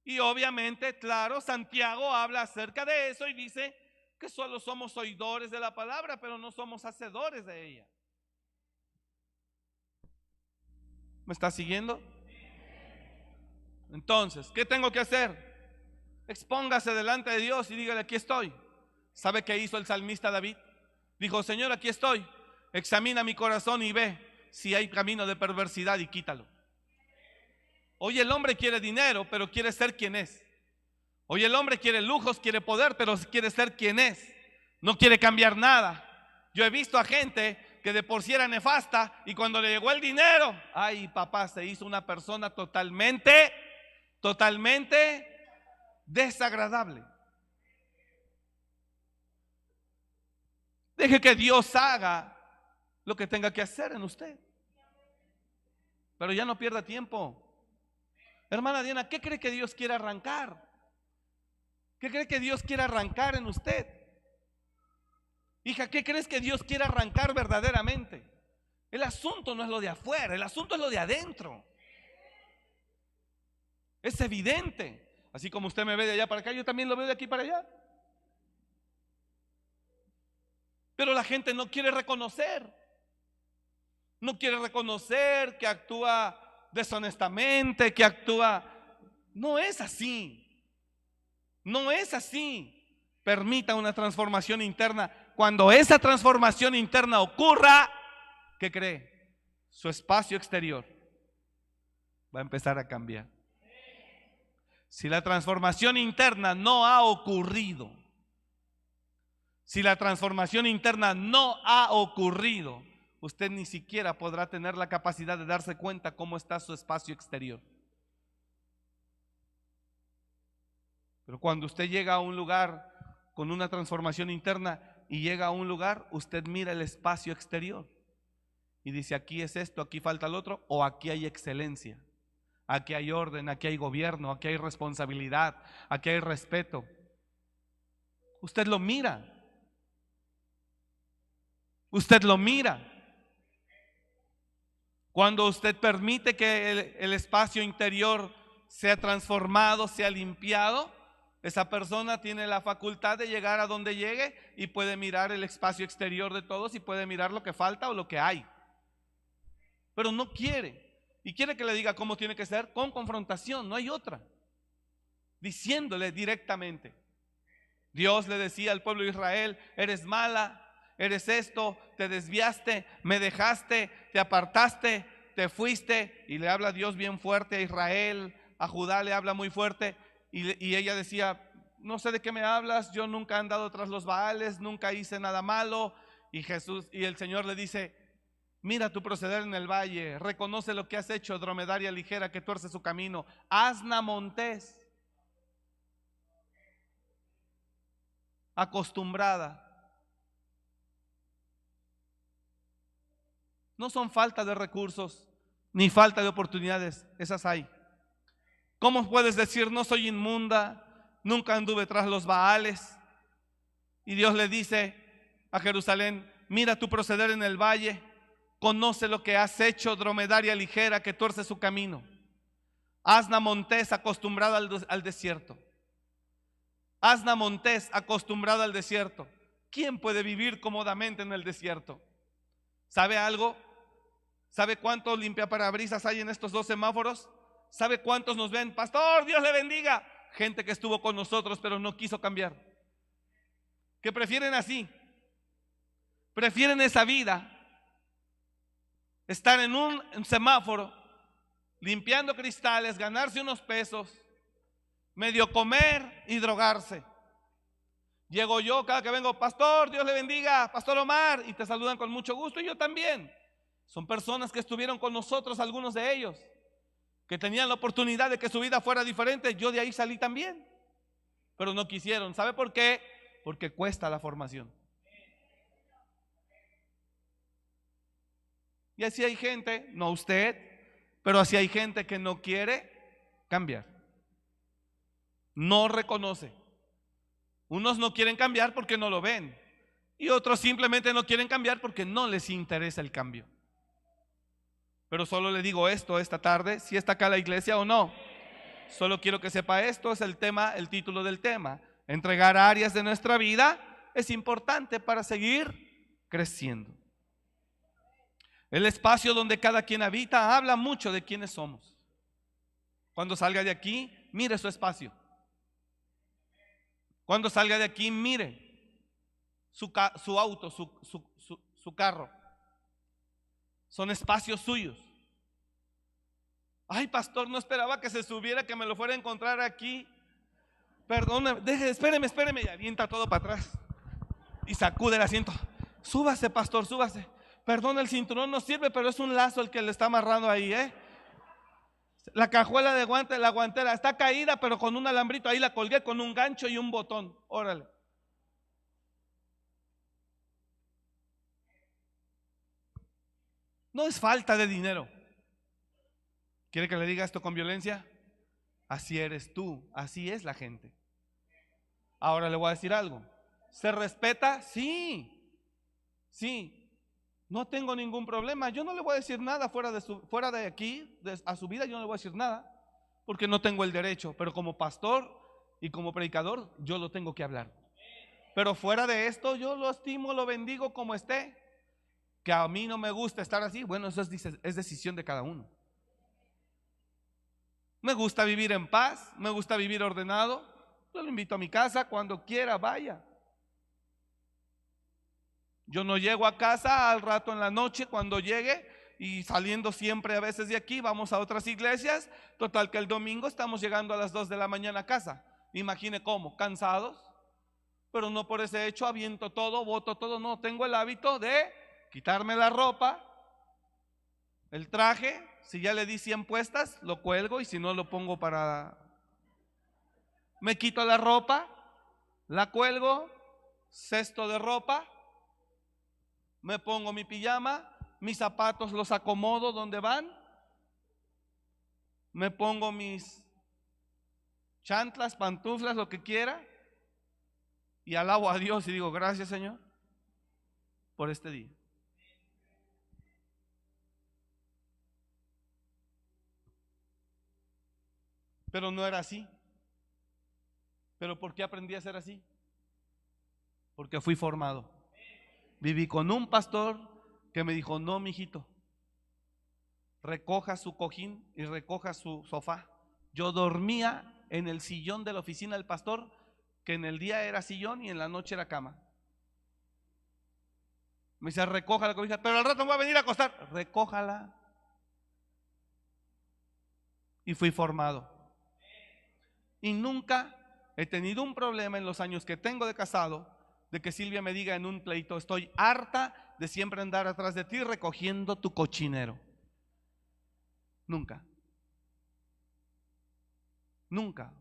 Y obviamente, claro, Santiago habla acerca de eso y dice que solo somos oidores de la palabra, pero no somos hacedores de ella. ¿Me está siguiendo? Entonces, ¿qué tengo que hacer? Expóngase delante de Dios y dígale, aquí estoy. ¿Sabe qué hizo el salmista David? Dijo, Señor, aquí estoy. Examina mi corazón y ve si hay camino de perversidad y quítalo. Hoy el hombre quiere dinero, pero quiere ser quien es. Hoy el hombre quiere lujos, quiere poder, pero quiere ser quien es. No quiere cambiar nada. Yo he visto a gente que de por sí era nefasta y cuando le llegó el dinero, ay papá, se hizo una persona totalmente, totalmente desagradable. Deje que Dios haga lo que tenga que hacer en usted. Pero ya no pierda tiempo. Hermana Diana, ¿qué cree que Dios quiere arrancar? ¿Qué cree que Dios quiere arrancar en usted? Hija, ¿qué crees que Dios quiere arrancar verdaderamente? El asunto no es lo de afuera, el asunto es lo de adentro. Es evidente. Así como usted me ve de allá para acá, yo también lo veo de aquí para allá. Pero la gente no quiere reconocer. No quiere reconocer que actúa deshonestamente, que actúa... No es así. No es así. Permita una transformación interna. Cuando esa transformación interna ocurra, ¿qué cree? Su espacio exterior va a empezar a cambiar. Si la transformación interna no ha ocurrido, si la transformación interna no ha ocurrido, usted ni siquiera podrá tener la capacidad de darse cuenta cómo está su espacio exterior. Pero cuando usted llega a un lugar con una transformación interna y llega a un lugar, usted mira el espacio exterior y dice, aquí es esto, aquí falta el otro, o aquí hay excelencia, aquí hay orden, aquí hay gobierno, aquí hay responsabilidad, aquí hay respeto. Usted lo mira. Usted lo mira. Cuando usted permite que el, espacio interior sea transformado, sea limpiado, esa persona tiene la facultad de llegar a donde llegue y puede mirar el espacio exterior de todos y puede mirar lo que falta o lo que hay. Pero no quiere. Y quiere que le diga cómo tiene que ser con confrontación, no hay otra. Diciéndole directamente. Dios le decía al pueblo de Israel, eres mala, eres esto, te desviaste, me dejaste, te apartaste, te fuiste. Y le habla Dios bien fuerte a Israel, a Judá le habla muy fuerte. Y, ella decía, no sé de qué me hablas, yo nunca he andado tras los Baales, nunca hice nada malo. Y Jesús, y el Señor le dice, mira tu proceder en el valle, reconoce lo que has hecho, dromedaria ligera que tuerce su camino, asna montés, acostumbrada No son falta de recursos ni falta de oportunidades, esas hay. ¿Cómo puedes decir no soy inmunda, nunca anduve tras los Baales? Y Dios le dice a Jerusalén, mira tu proceder en el valle, conoce lo que has hecho, dromedaria ligera que tuerce su camino. Asna Montés acostumbrada al, al desierto. Asna Montés acostumbrada al desierto. ¿Quién puede vivir cómodamente en el desierto? ¿Sabe algo? ¿Sabe cuántos limpiaparabrisas hay en estos dos semáforos? ¿Sabe cuántos nos ven? Pastor, Dios le bendiga. Gente que estuvo con nosotros pero no quiso cambiar. Que prefieren así. Prefieren esa vida. estar en un semáforo, limpiando cristales, ganarse unos pesos, medio comer y drogarse. Llego yo cada que vengo, pastor, Dios le bendiga, pastor Omar, y te saludan con mucho gusto y yo también. Son personas que estuvieron con nosotros, algunos de ellos, que tenían la oportunidad de que su vida fuera diferente. Yo de ahí salí también, pero no quisieron. ¿Sabe por qué? Porque cuesta la formación. Y así hay gente, no usted, pero así hay gente que no quiere cambiar. No reconoce. Unos no quieren cambiar porque no lo ven. Y otros simplemente no quieren cambiar porque no les interesa el cambio. Pero solo le digo esto esta tarde, si está acá la iglesia o no. Solo quiero que sepa esto, es el tema, el título del tema. Entregar áreas de nuestra vida es importante para seguir creciendo. El espacio donde cada quien habita habla mucho de quiénes somos. Cuando salga de aquí, mire su espacio. Cuando salga de aquí, mire su, auto, su, carro. Son espacios suyos. Ay, pastor, no esperaba que se subiera, que me lo fuera a encontrar aquí. Perdón, deje, espéreme, espéreme. Y avienta todo para atrás. Y sacude el asiento. Súbase, pastor, súbase. Perdón, el cinturón no sirve, pero es un lazo el que le está amarrando ahí, ¿eh? La cajuela de guante, la guantera, está caída, pero con un alambrito ahí la colgué con un gancho y un botón. Órale. No es falta de dinero. ¿Quiere que le diga esto con violencia? Así eres tú, así es la gente. Ahora le voy a decir algo. ¿Se respeta? Sí, sí. No tengo ningún problema. Yo no le voy a decir nada fuera de, su, fuera de aquí, a su vida, yo no le voy a decir nada, porque no tengo el derecho. Pero como pastor y como predicador, yo lo tengo que hablar. Pero fuera de esto, yo lo estimo, lo bendigo como esté. Que a mí no me gusta estar así, bueno, eso es, decisión de cada uno. Me gusta vivir en paz, me gusta vivir ordenado. Yo lo invito a mi casa cuando quiera, vaya. Yo no llego a casa al rato en la noche cuando llegue y saliendo siempre a veces de aquí, vamos a otras iglesias. Total que el domingo estamos llegando a las 2 de la mañana a casa. Imagine cómo, cansados, pero no por ese hecho aviento todo, voto todo. No, tengo el hábito de quitarme la ropa, el traje, si ya le di 100 puestas, lo cuelgo y si no lo pongo para... Me quito la ropa, la cuelgo, cesto de ropa, me pongo mi pijama, mis zapatos los acomodo donde van, me pongo mis chantlas, pantuflas, lo que quiera, y alabo a Dios y digo, gracias Señor por este día. Pero no era así. ¿Pero por qué aprendí a ser así? Porque fui formado. Viví con un pastor que me dijo, no, mijito, recoja su cojín y recoja su sofá. Yo dormía en el sillón de la oficina del pastor, que en el día era sillón y en la noche era cama. Me dice, recoja la cobija, pero al rato me voy a venir a acostar. Recójala. Y fui formado. Y nunca he tenido un problema en los años que tengo de casado de que Silvia me diga en un pleito, estoy harta de siempre andar atrás de ti recogiendo tu cochinero. Nunca. Nunca.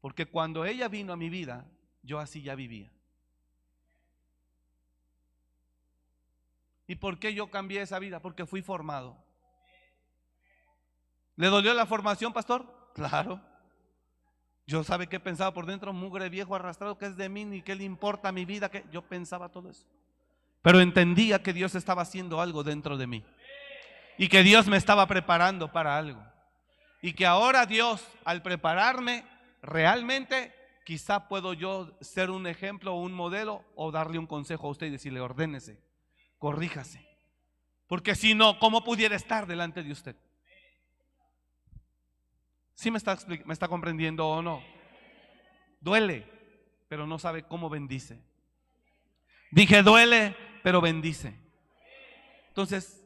Porque cuando ella vino a mi vida, yo así ya vivía. ¿Y por qué yo cambié esa vida? Porque fui formado. ¿Le dolió la formación, pastor? Claro. Yo sabe que pensaba por dentro, mugre viejo arrastrado, que es de mí, ni qué le importa mi vida, que yo pensaba todo eso. Pero entendía que Dios estaba haciendo algo dentro de mí. Y que Dios me estaba preparando para algo. Y que ahora Dios, al prepararme, realmente quizá puedo yo ser un ejemplo o un modelo o darle un consejo a usted y decirle, ordénese, corríjase. Porque si no, ¿cómo pudiera estar delante de usted? ¿Sí me está, me está comprendiendo o no? Duele, pero no sabe cómo bendice. Dije, duele, pero bendice. Entonces,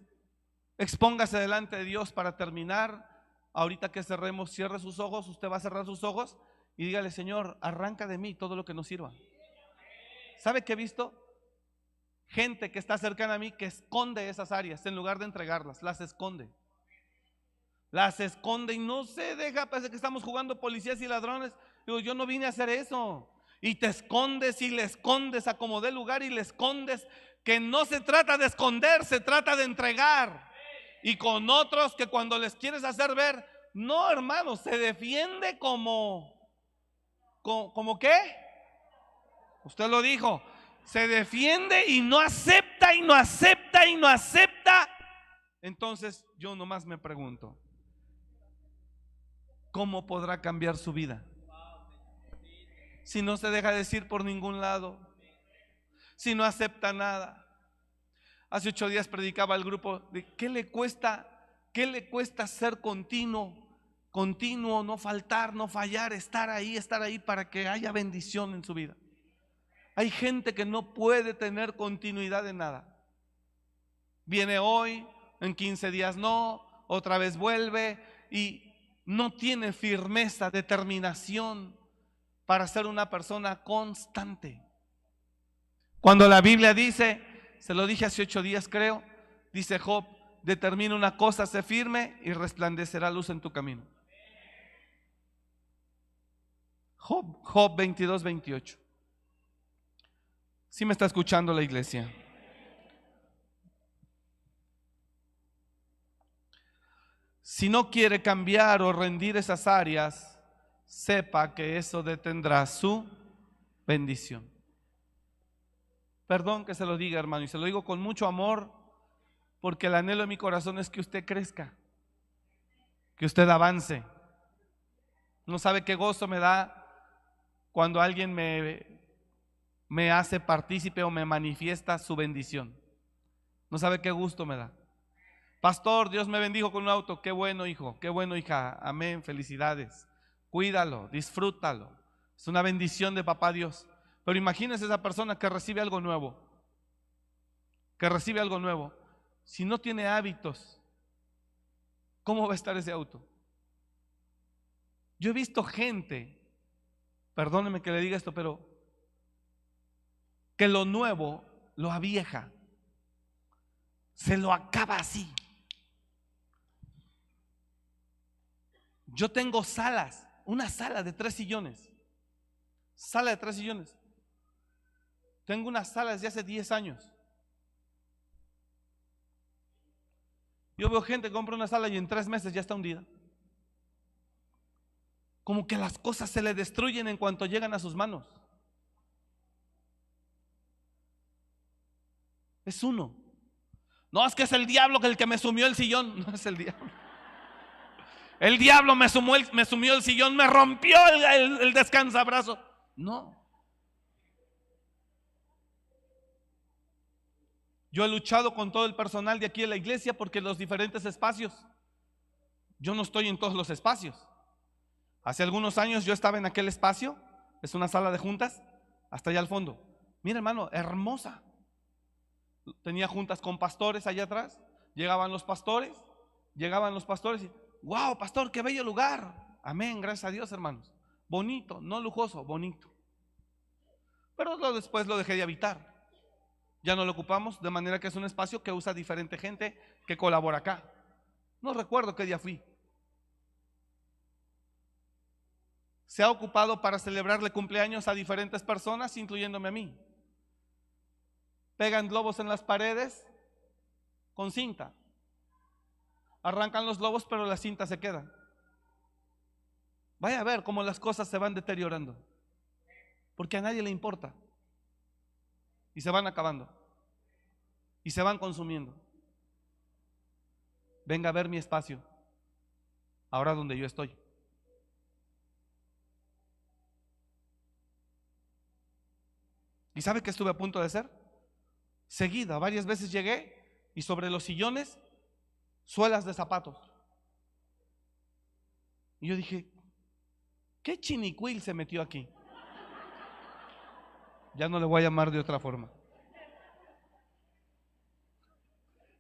Expóngase delante de Dios para terminar. Ahorita que cerremos, cierre sus ojos, usted va a cerrar sus ojos y dígale, Señor, arranca de mí todo lo que no sirva. ¿Sabe qué he visto? Gente que está cercana a mí que esconde esas áreas en lugar de entregarlas, las esconde. Las esconde y no se deja, parece que estamos jugando policías y ladrones. Digo, yo no vine a hacer eso. Y te escondes y le escondes a como de lugar y le escondes. Que no se trata de esconder, se trata de entregar. Y con otros que cuando les quieres hacer ver, no hermano, se defiende como, como, como qué? Usted lo dijo, se defiende y no acepta y no acepta y no acepta. Entonces yo nomás me pregunto, ¿cómo podrá cambiar su vida? Si no se deja decir por ningún lado, si no acepta nada. Hace ocho días predicaba al grupo de qué le cuesta, qué le cuesta ser continuo, continuo, no faltar, no fallar, estar ahí, estar ahí para que haya bendición en su vida. Hay gente que no puede tener continuidad en nada. Viene hoy, en 15 días no, otra vez vuelve y no tiene firmeza, determinación para ser una persona constante. Cuando la Biblia dice, se lo dije hace ocho días creo, dice Job, determina una cosa, se firme y resplandecerá luz en tu camino. Job, Job 22, 28. Si me está escuchando la iglesia. Si no quiere cambiar o rendir esas áreas, sepa que eso detendrá su bendición. Perdón que se lo diga, hermano, y se lo digo con mucho amor, porque el anhelo de mi corazón es que usted crezca, que usted avance. No sabe qué gozo me da cuando alguien me me hace partícipe o me manifiesta su bendición. No sabe qué gusto me da. Pastor, Dios me bendijo con un auto. Qué bueno, hijo. Qué bueno, hija. Amén. Felicidades. Cuídalo, disfrútalo. Es una bendición de papá Dios. Pero imagínese esa persona que recibe algo nuevo. Que recibe algo nuevo. Si no tiene hábitos, ¿cómo va a estar ese auto? Yo he visto gente, perdóneme que le diga esto, pero que lo nuevo lo avieja. Se lo acaba así. Yo tengo salas, una sala de tres sillones. Sala de tres sillones. Tengo una sala desde hace 10 años. Yo veo gente que compra una sala y en tres meses ya está hundida. Como que las cosas se le destruyen en cuanto llegan a sus manos. Es uno. No, es que es el diablo que el que me sumió el sillón. No es el diablo. El diablo me, sumó me sumió el sillón, me rompió el, el, descansabrazo. No. Yo he luchado con todo el personal de aquí en la iglesia porque los diferentes espacios, yo no estoy en todos los espacios. Hace algunos años yo estaba en aquel espacio, es una sala de juntas, hasta allá al fondo. Mira hermano, hermosa tenía juntas con pastores allá atrás. Llegaban los pastores, llegaban los pastores y, wow, pastor, qué bello lugar. Amén, gracias a Dios, hermanos. Bonito, no lujoso, bonito. Pero después lo dejé de habitar. Ya no lo ocupamos, de manera que es un espacio que usa diferente gente que colabora acá. No recuerdo qué día fui. Se ha ocupado para celebrarle cumpleaños a diferentes personas, incluyéndome a mí pegan globos en las paredes con cinta. Arrancan los globos, pero la cinta se queda. Vaya a ver cómo las cosas se van deteriorando. Porque a nadie le importa. Y se van acabando. Y se van consumiendo. Venga a ver mi espacio. Ahora donde yo estoy. ¿Y sabe qué estuve a punto de hacer? seguida. Varias veces llegué y sobre los sillones, suelas de zapatos. Y yo dije, ¿qué chinicuil se metió aquí? Ya no le voy a llamar de otra forma.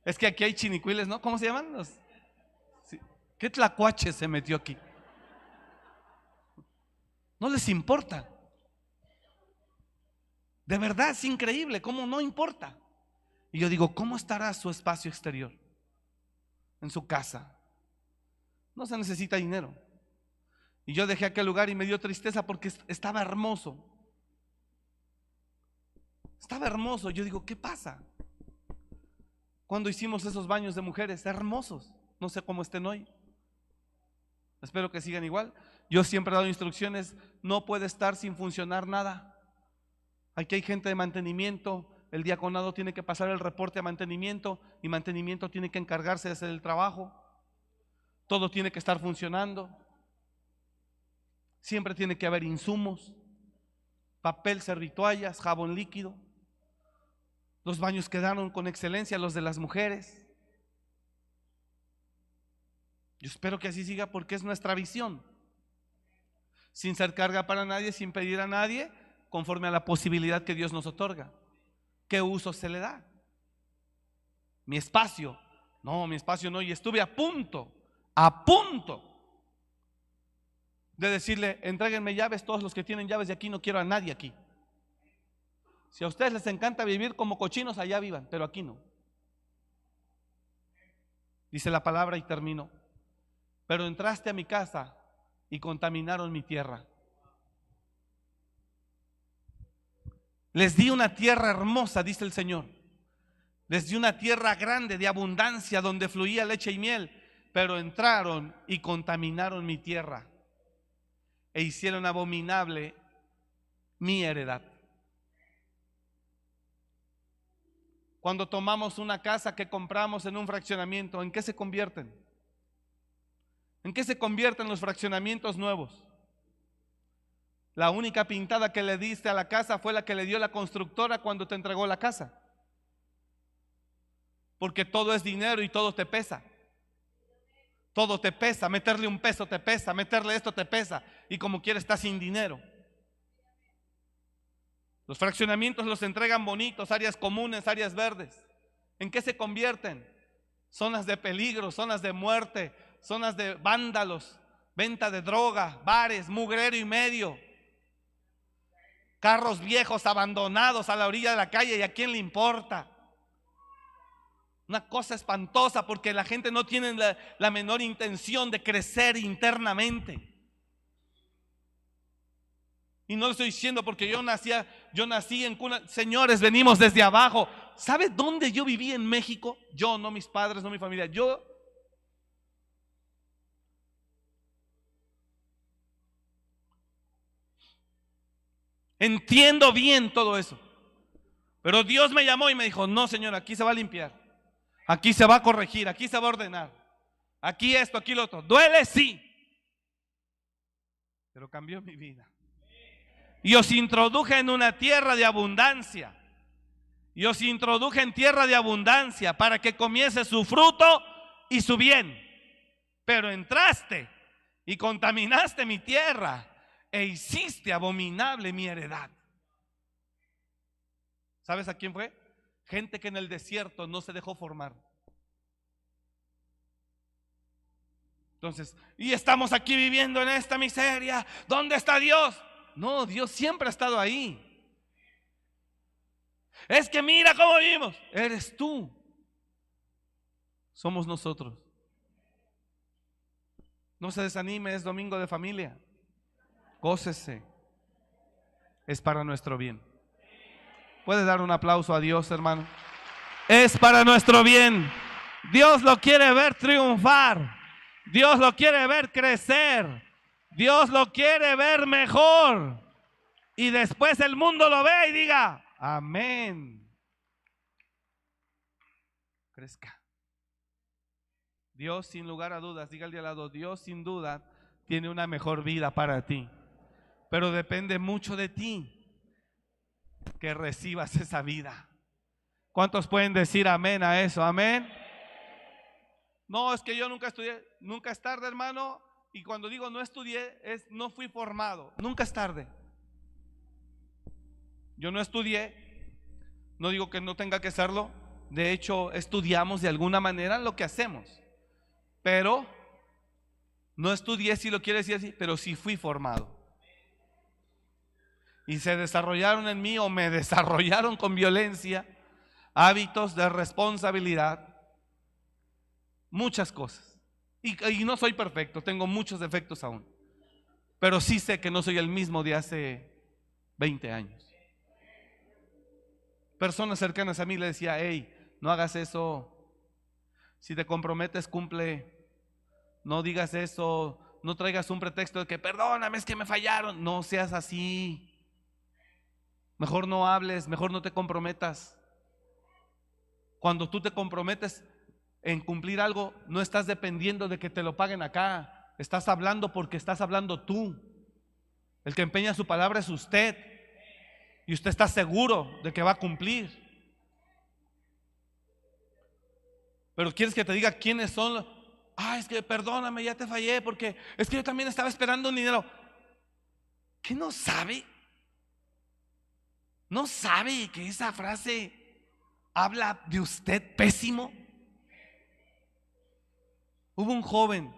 Es que aquí hay chinicuiles, ¿no? ¿Cómo se llaman? Los. ¿Qué tlacuache se metió aquí? No les importa. De verdad es increíble cómo no importa. Y yo digo, ¿cómo estará su espacio exterior? En su casa. No se necesita dinero. Y yo dejé aquel lugar y me dio tristeza porque estaba hermoso. Estaba hermoso. Yo digo, ¿qué pasa? Cuando hicimos esos baños de mujeres, hermosos. No sé cómo estén hoy. Espero que sigan igual. Yo siempre he dado instrucciones, no puede estar sin funcionar nada. Aquí hay gente de mantenimiento, el diaconado tiene que pasar el reporte a mantenimiento y mantenimiento tiene que encargarse de hacer el trabajo. Todo tiene que estar funcionando. Siempre tiene que haber insumos, papel, servituallas, jabón líquido. Los baños quedaron con excelencia, los de las mujeres. Yo espero que así siga porque es nuestra visión. Sin ser carga para nadie, sin pedir a nadie, conforme a la posibilidad que Dios nos otorga. ¿Qué uso se le da? Mi espacio. No, mi espacio no. Y estuve a punto, a punto de decirle, entréguenme llaves, todos los que tienen llaves de aquí, no quiero a nadie aquí. Si a ustedes les encanta vivir como cochinos, allá vivan, pero aquí no. Dice la palabra y termino. Pero entraste a mi casa y contaminaron mi tierra. Les di una tierra hermosa, dice el Señor. Les di una tierra grande de abundancia donde fluía leche y miel, pero entraron y contaminaron mi tierra e hicieron abominable mi heredad. Cuando tomamos una casa que compramos en un fraccionamiento, ¿en qué se convierten? ¿En qué se convierten los fraccionamientos nuevos? La única pintada que le diste a la casa fue la que le dio la constructora cuando te entregó la casa. Porque todo es dinero y todo te pesa. Todo te pesa. Meterle un peso te pesa. Meterle esto te pesa. Y como quiera estás sin dinero. Los fraccionamientos los entregan bonitos, áreas comunes, áreas verdes. ¿En qué se convierten? Zonas de peligro, zonas de muerte, zonas de vándalos, venta de droga, bares, mugrero y medio carros viejos abandonados a la orilla de la calle y a quién le importa. Una cosa espantosa porque la gente no tiene la, menor intención de crecer internamente. Y no lo estoy diciendo porque yo nacía, yo nací en cuna. Señores, venimos desde abajo. ¿Sabe dónde yo viví en México? Yo, no mis padres, no mi familia. Yo Entiendo bien todo eso. Pero Dios me llamó y me dijo, no, Señor, aquí se va a limpiar. Aquí se va a corregir, aquí se va a ordenar. Aquí esto, aquí lo otro. Duele, sí. Pero cambió mi vida. Y os introduje en una tierra de abundancia. Y os introduje en tierra de abundancia para que comiese su fruto y su bien. Pero entraste y contaminaste mi tierra e hiciste abominable mi heredad. ¿Sabes a quién fue? Gente que en el desierto no se dejó formar. Entonces, y estamos aquí viviendo en esta miseria. ¿Dónde está Dios? No, Dios siempre ha estado ahí. Es que mira cómo vivimos. Eres tú. Somos nosotros. No se desanime, es domingo de familia. Gócese. Es para nuestro bien. Puede dar un aplauso a Dios, hermano. Es para nuestro bien. Dios lo quiere ver triunfar. Dios lo quiere ver crecer. Dios lo quiere ver mejor. Y después el mundo lo ve y diga, amén. Crezca. Dios sin lugar a dudas, diga al al lado, Dios sin duda tiene una mejor vida para ti pero depende mucho de ti que recibas esa vida. ¿Cuántos pueden decir amén a eso? Amén. No, es que yo nunca estudié, nunca es tarde, hermano. Y cuando digo no estudié, es no fui formado. Nunca es tarde. Yo no estudié, no digo que no tenga que serlo, De hecho, estudiamos de alguna manera lo que hacemos. Pero no estudié si lo quiere decir así, pero sí fui formado. Y se desarrollaron en mí o me desarrollaron con violencia hábitos de responsabilidad, muchas cosas. Y, no soy perfecto, tengo muchos defectos aún. Pero sí sé que no soy el mismo de hace 20 años. Personas cercanas a mí le decía, hey, no hagas eso. Si te comprometes, cumple. No digas eso. No traigas un pretexto de que perdóname, es que me fallaron. No seas así. Mejor no hables, mejor no te comprometas. Cuando tú te comprometes en cumplir algo, no estás dependiendo de que te lo paguen acá. Estás hablando porque estás hablando tú. El que empeña su palabra es usted. Y usted está seguro de que va a cumplir. Pero quieres que te diga quiénes son. Ah, es que perdóname, ya te fallé porque es que yo también estaba esperando un dinero. ¿Qué no sabe? ¿No sabe que esa frase habla de usted pésimo? Hubo un joven.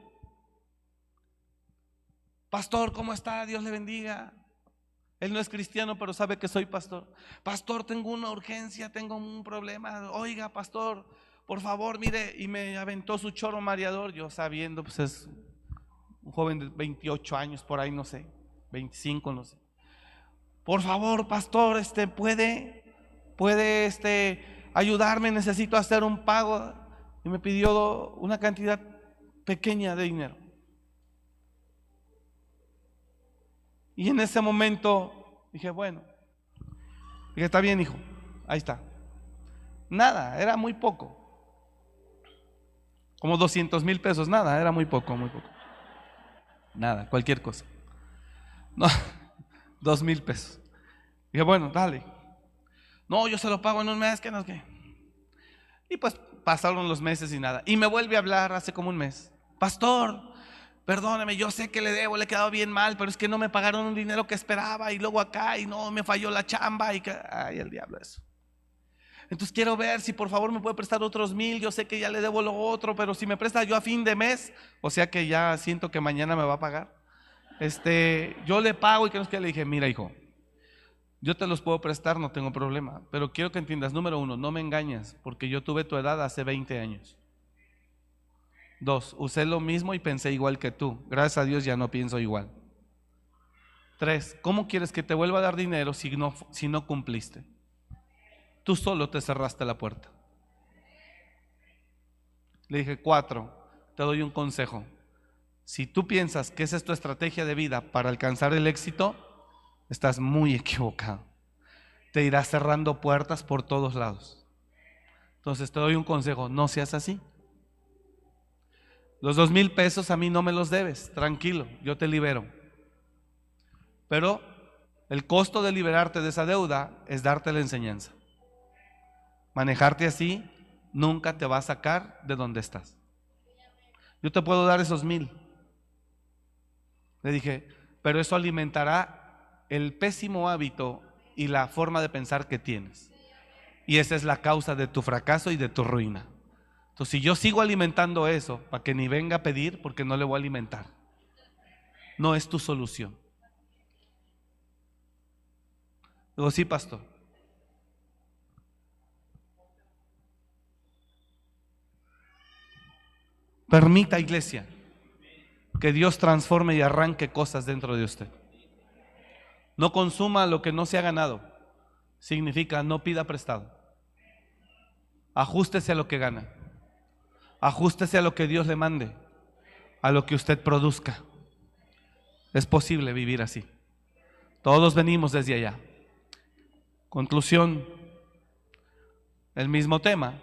Pastor, ¿cómo está? Dios le bendiga. Él no es cristiano, pero sabe que soy pastor. Pastor, tengo una urgencia, tengo un problema. Oiga, pastor, por favor, mire, y me aventó su choro mareador, yo sabiendo, pues es un joven de 28 años, por ahí, no sé, 25, no sé. Por favor, pastor, este, puede, puede, este, ayudarme, necesito hacer un pago. Y me pidió una cantidad pequeña de dinero. Y en ese momento dije, bueno, dije, está bien, hijo, ahí está. Nada, era muy poco. Como 200 mil pesos, nada, era muy poco, muy poco. Nada, cualquier cosa. No, dos mil pesos. Dije, bueno, dale. No, yo se lo pago en un mes, que no sé Y pues pasaron los meses y nada. Y me vuelve a hablar hace como un mes. Pastor, perdóneme, yo sé que le debo, le he quedado bien mal, pero es que no me pagaron un dinero que esperaba y luego acá y no, me falló la chamba y que, ay, el diablo eso. Entonces quiero ver si por favor me puede prestar otros mil. Yo sé que ya le debo lo otro, pero si me presta yo a fin de mes, o sea que ya siento que mañana me va a pagar. Este, yo le pago y que no es le dije, mira hijo, yo te los puedo prestar, no tengo problema, pero quiero que entiendas, número uno, no me engañas, porque yo tuve tu edad hace 20 años. Dos, usé lo mismo y pensé igual que tú. Gracias a Dios ya no pienso igual. Tres, ¿cómo quieres que te vuelva a dar dinero si no, si no cumpliste? Tú solo te cerraste la puerta. Le dije, cuatro, te doy un consejo. Si tú piensas que esa es tu estrategia de vida para alcanzar el éxito, estás muy equivocado. Te irás cerrando puertas por todos lados. Entonces te doy un consejo, no seas así. Los dos mil pesos a mí no me los debes, tranquilo, yo te libero. Pero el costo de liberarte de esa deuda es darte la enseñanza. Manejarte así nunca te va a sacar de donde estás. Yo te puedo dar esos mil. Le dije, pero eso alimentará el pésimo hábito y la forma de pensar que tienes. Y esa es la causa de tu fracaso y de tu ruina. Entonces, si yo sigo alimentando eso, para que ni venga a pedir, porque no le voy a alimentar. No es tu solución. Digo, sí, pastor. Permita, iglesia, que Dios transforme y arranque cosas dentro de usted. No consuma lo que no se ha ganado. Significa no pida prestado. Ajústese a lo que gana. Ajústese a lo que Dios le mande. A lo que usted produzca. Es posible vivir así. Todos venimos desde allá. Conclusión. El mismo tema.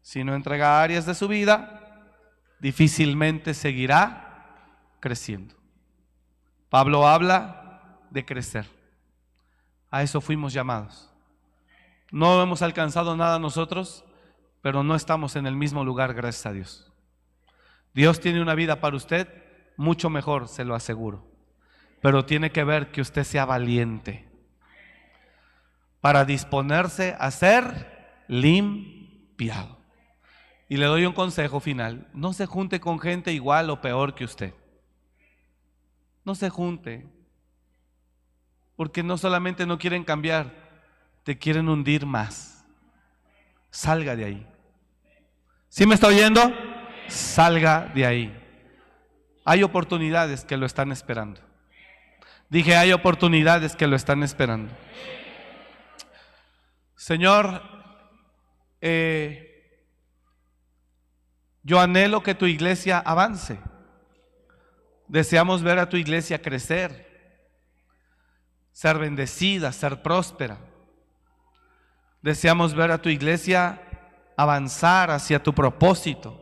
Si no entrega áreas de su vida, difícilmente seguirá creciendo. Pablo habla de crecer. A eso fuimos llamados. No hemos alcanzado nada nosotros, pero no estamos en el mismo lugar, gracias a Dios. Dios tiene una vida para usted mucho mejor, se lo aseguro. Pero tiene que ver que usted sea valiente para disponerse a ser limpiado. Y le doy un consejo final. No se junte con gente igual o peor que usted. No se junte. Porque no solamente no quieren cambiar, te quieren hundir más. Salga de ahí. ¿Sí me está oyendo? Salga de ahí. Hay oportunidades que lo están esperando. Dije, hay oportunidades que lo están esperando. Señor, eh, yo anhelo que tu iglesia avance. Deseamos ver a tu iglesia crecer, ser bendecida, ser próspera. Deseamos ver a tu iglesia avanzar hacia tu propósito.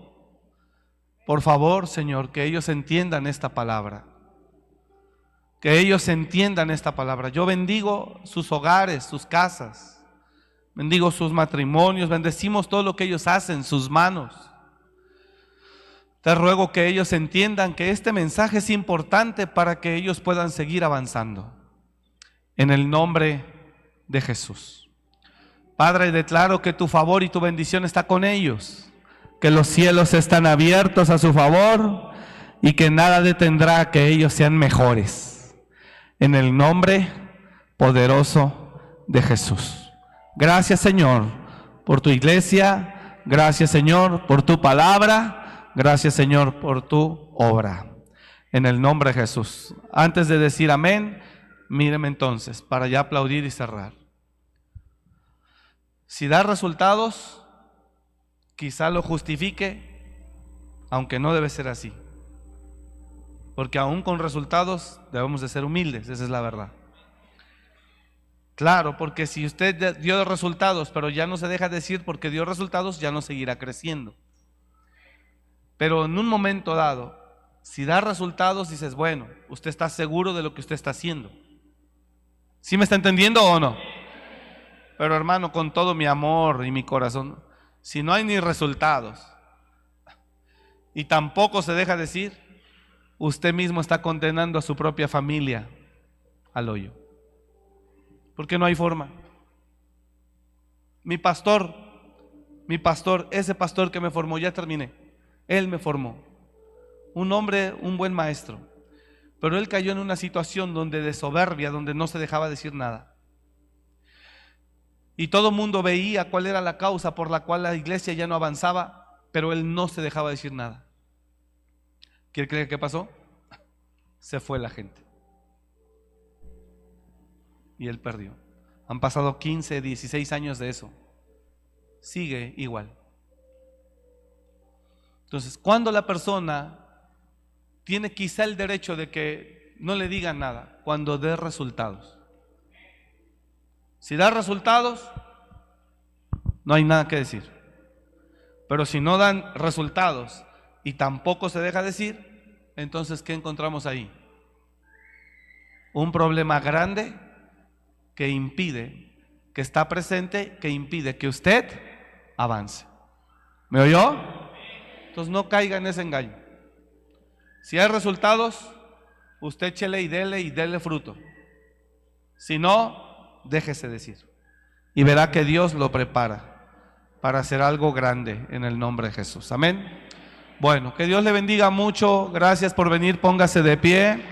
Por favor, Señor, que ellos entiendan esta palabra. Que ellos entiendan esta palabra. Yo bendigo sus hogares, sus casas. Bendigo sus matrimonios. Bendecimos todo lo que ellos hacen, sus manos. Te ruego que ellos entiendan que este mensaje es importante para que ellos puedan seguir avanzando. En el nombre de Jesús. Padre, declaro que tu favor y tu bendición está con ellos que los cielos están abiertos a su favor y que nada detendrá que ellos sean mejores. En el nombre poderoso de Jesús. Gracias Señor por tu iglesia, gracias Señor por tu palabra, gracias Señor por tu obra. En el nombre de Jesús. Antes de decir amén, míreme entonces para ya aplaudir y cerrar. Si da resultados, quizá lo justifique, aunque no debe ser así. Porque aún con resultados debemos de ser humildes, esa es la verdad. Claro, porque si usted dio resultados, pero ya no se deja decir porque dio resultados, ya no seguirá creciendo. Pero en un momento dado, si da resultados, dices, bueno, usted está seguro de lo que usted está haciendo. ¿Sí me está entendiendo o no? Pero hermano, con todo mi amor y mi corazón, si no hay ni resultados y tampoco se deja decir, usted mismo está condenando a su propia familia al hoyo. Porque no hay forma. Mi pastor, mi pastor, ese pastor que me formó, ya terminé. Él me formó. Un hombre, un buen maestro. Pero él cayó en una situación donde de soberbia, donde no se dejaba decir nada. Y todo mundo veía cuál era la causa por la cual la iglesia ya no avanzaba, pero él no se dejaba decir nada. ¿Quiere creer qué pasó? Se fue la gente. Y él perdió. Han pasado 15, 16 años de eso. Sigue igual. Entonces, cuando la persona tiene quizá el derecho de que no le digan nada, cuando dé resultados. Si da resultados, no hay nada que decir. Pero si no dan resultados y tampoco se deja decir, entonces ¿qué encontramos ahí? Un problema grande que impide, que está presente, que impide que usted avance. ¿Me oyó? Entonces no caiga en ese engaño. Si hay resultados, usted échele y dele y dele fruto. Si no, déjese decir. Y verá que Dios lo prepara para hacer algo grande en el nombre de Jesús. Amén. Bueno, que Dios le bendiga mucho. Gracias por venir. Póngase de pie.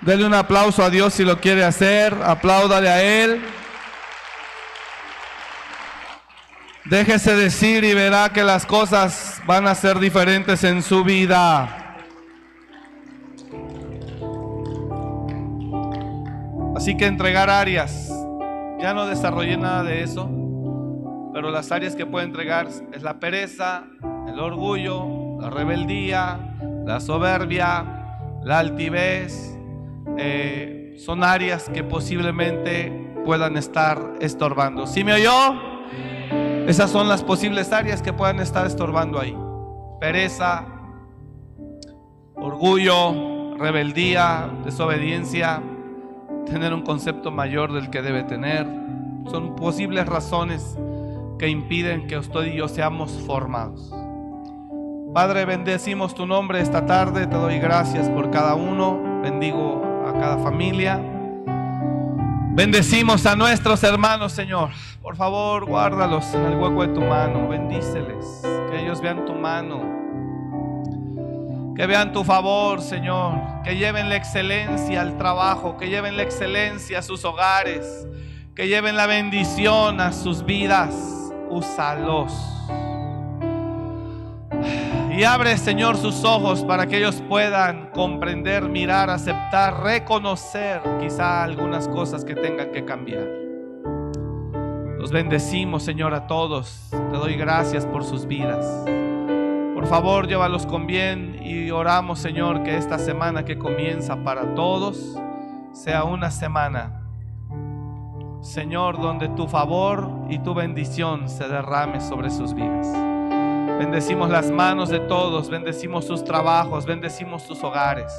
Dele un aplauso a Dios si lo quiere hacer. Apláudale a Él. Déjese decir y verá que las cosas van a ser diferentes en su vida. Así que entregar áreas. Ya no desarrollé nada de eso, pero las áreas que puedo entregar es la pereza, el orgullo, la rebeldía, la soberbia, la altivez. Eh, son áreas que posiblemente puedan estar estorbando. ¿Sí me oyó? Esas son las posibles áreas que puedan estar estorbando ahí. Pereza, orgullo, rebeldía, desobediencia, tener un concepto mayor del que debe tener. Son posibles razones que impiden que usted y yo seamos formados. Padre, bendecimos tu nombre esta tarde, te doy gracias por cada uno, bendigo a cada familia. Bendecimos a nuestros hermanos, Señor. Por favor, guárdalos en el hueco de tu mano. Bendíceles. Que ellos vean tu mano. Que vean tu favor, Señor. Que lleven la excelencia al trabajo. Que lleven la excelencia a sus hogares. Que lleven la bendición a sus vidas. Úsalos. Y abre, Señor, sus ojos para que ellos puedan comprender, mirar, aceptar, reconocer quizá algunas cosas que tengan que cambiar. Los bendecimos, Señor, a todos. Te doy gracias por sus vidas. Por favor, llévalos con bien y oramos, Señor, que esta semana que comienza para todos sea una semana, Señor, donde tu favor y tu bendición se derrame sobre sus vidas. Bendecimos las manos de todos, bendecimos sus trabajos, bendecimos sus hogares.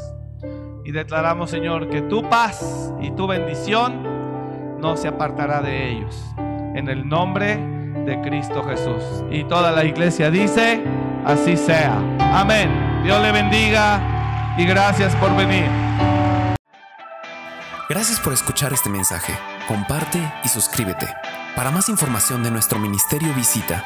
Y declaramos, Señor, que tu paz y tu bendición no se apartará de ellos. En el nombre de Cristo Jesús. Y toda la iglesia dice, así sea. Amén. Dios le bendiga y gracias por venir. Gracias por escuchar este mensaje. Comparte y suscríbete. Para más información de nuestro ministerio visita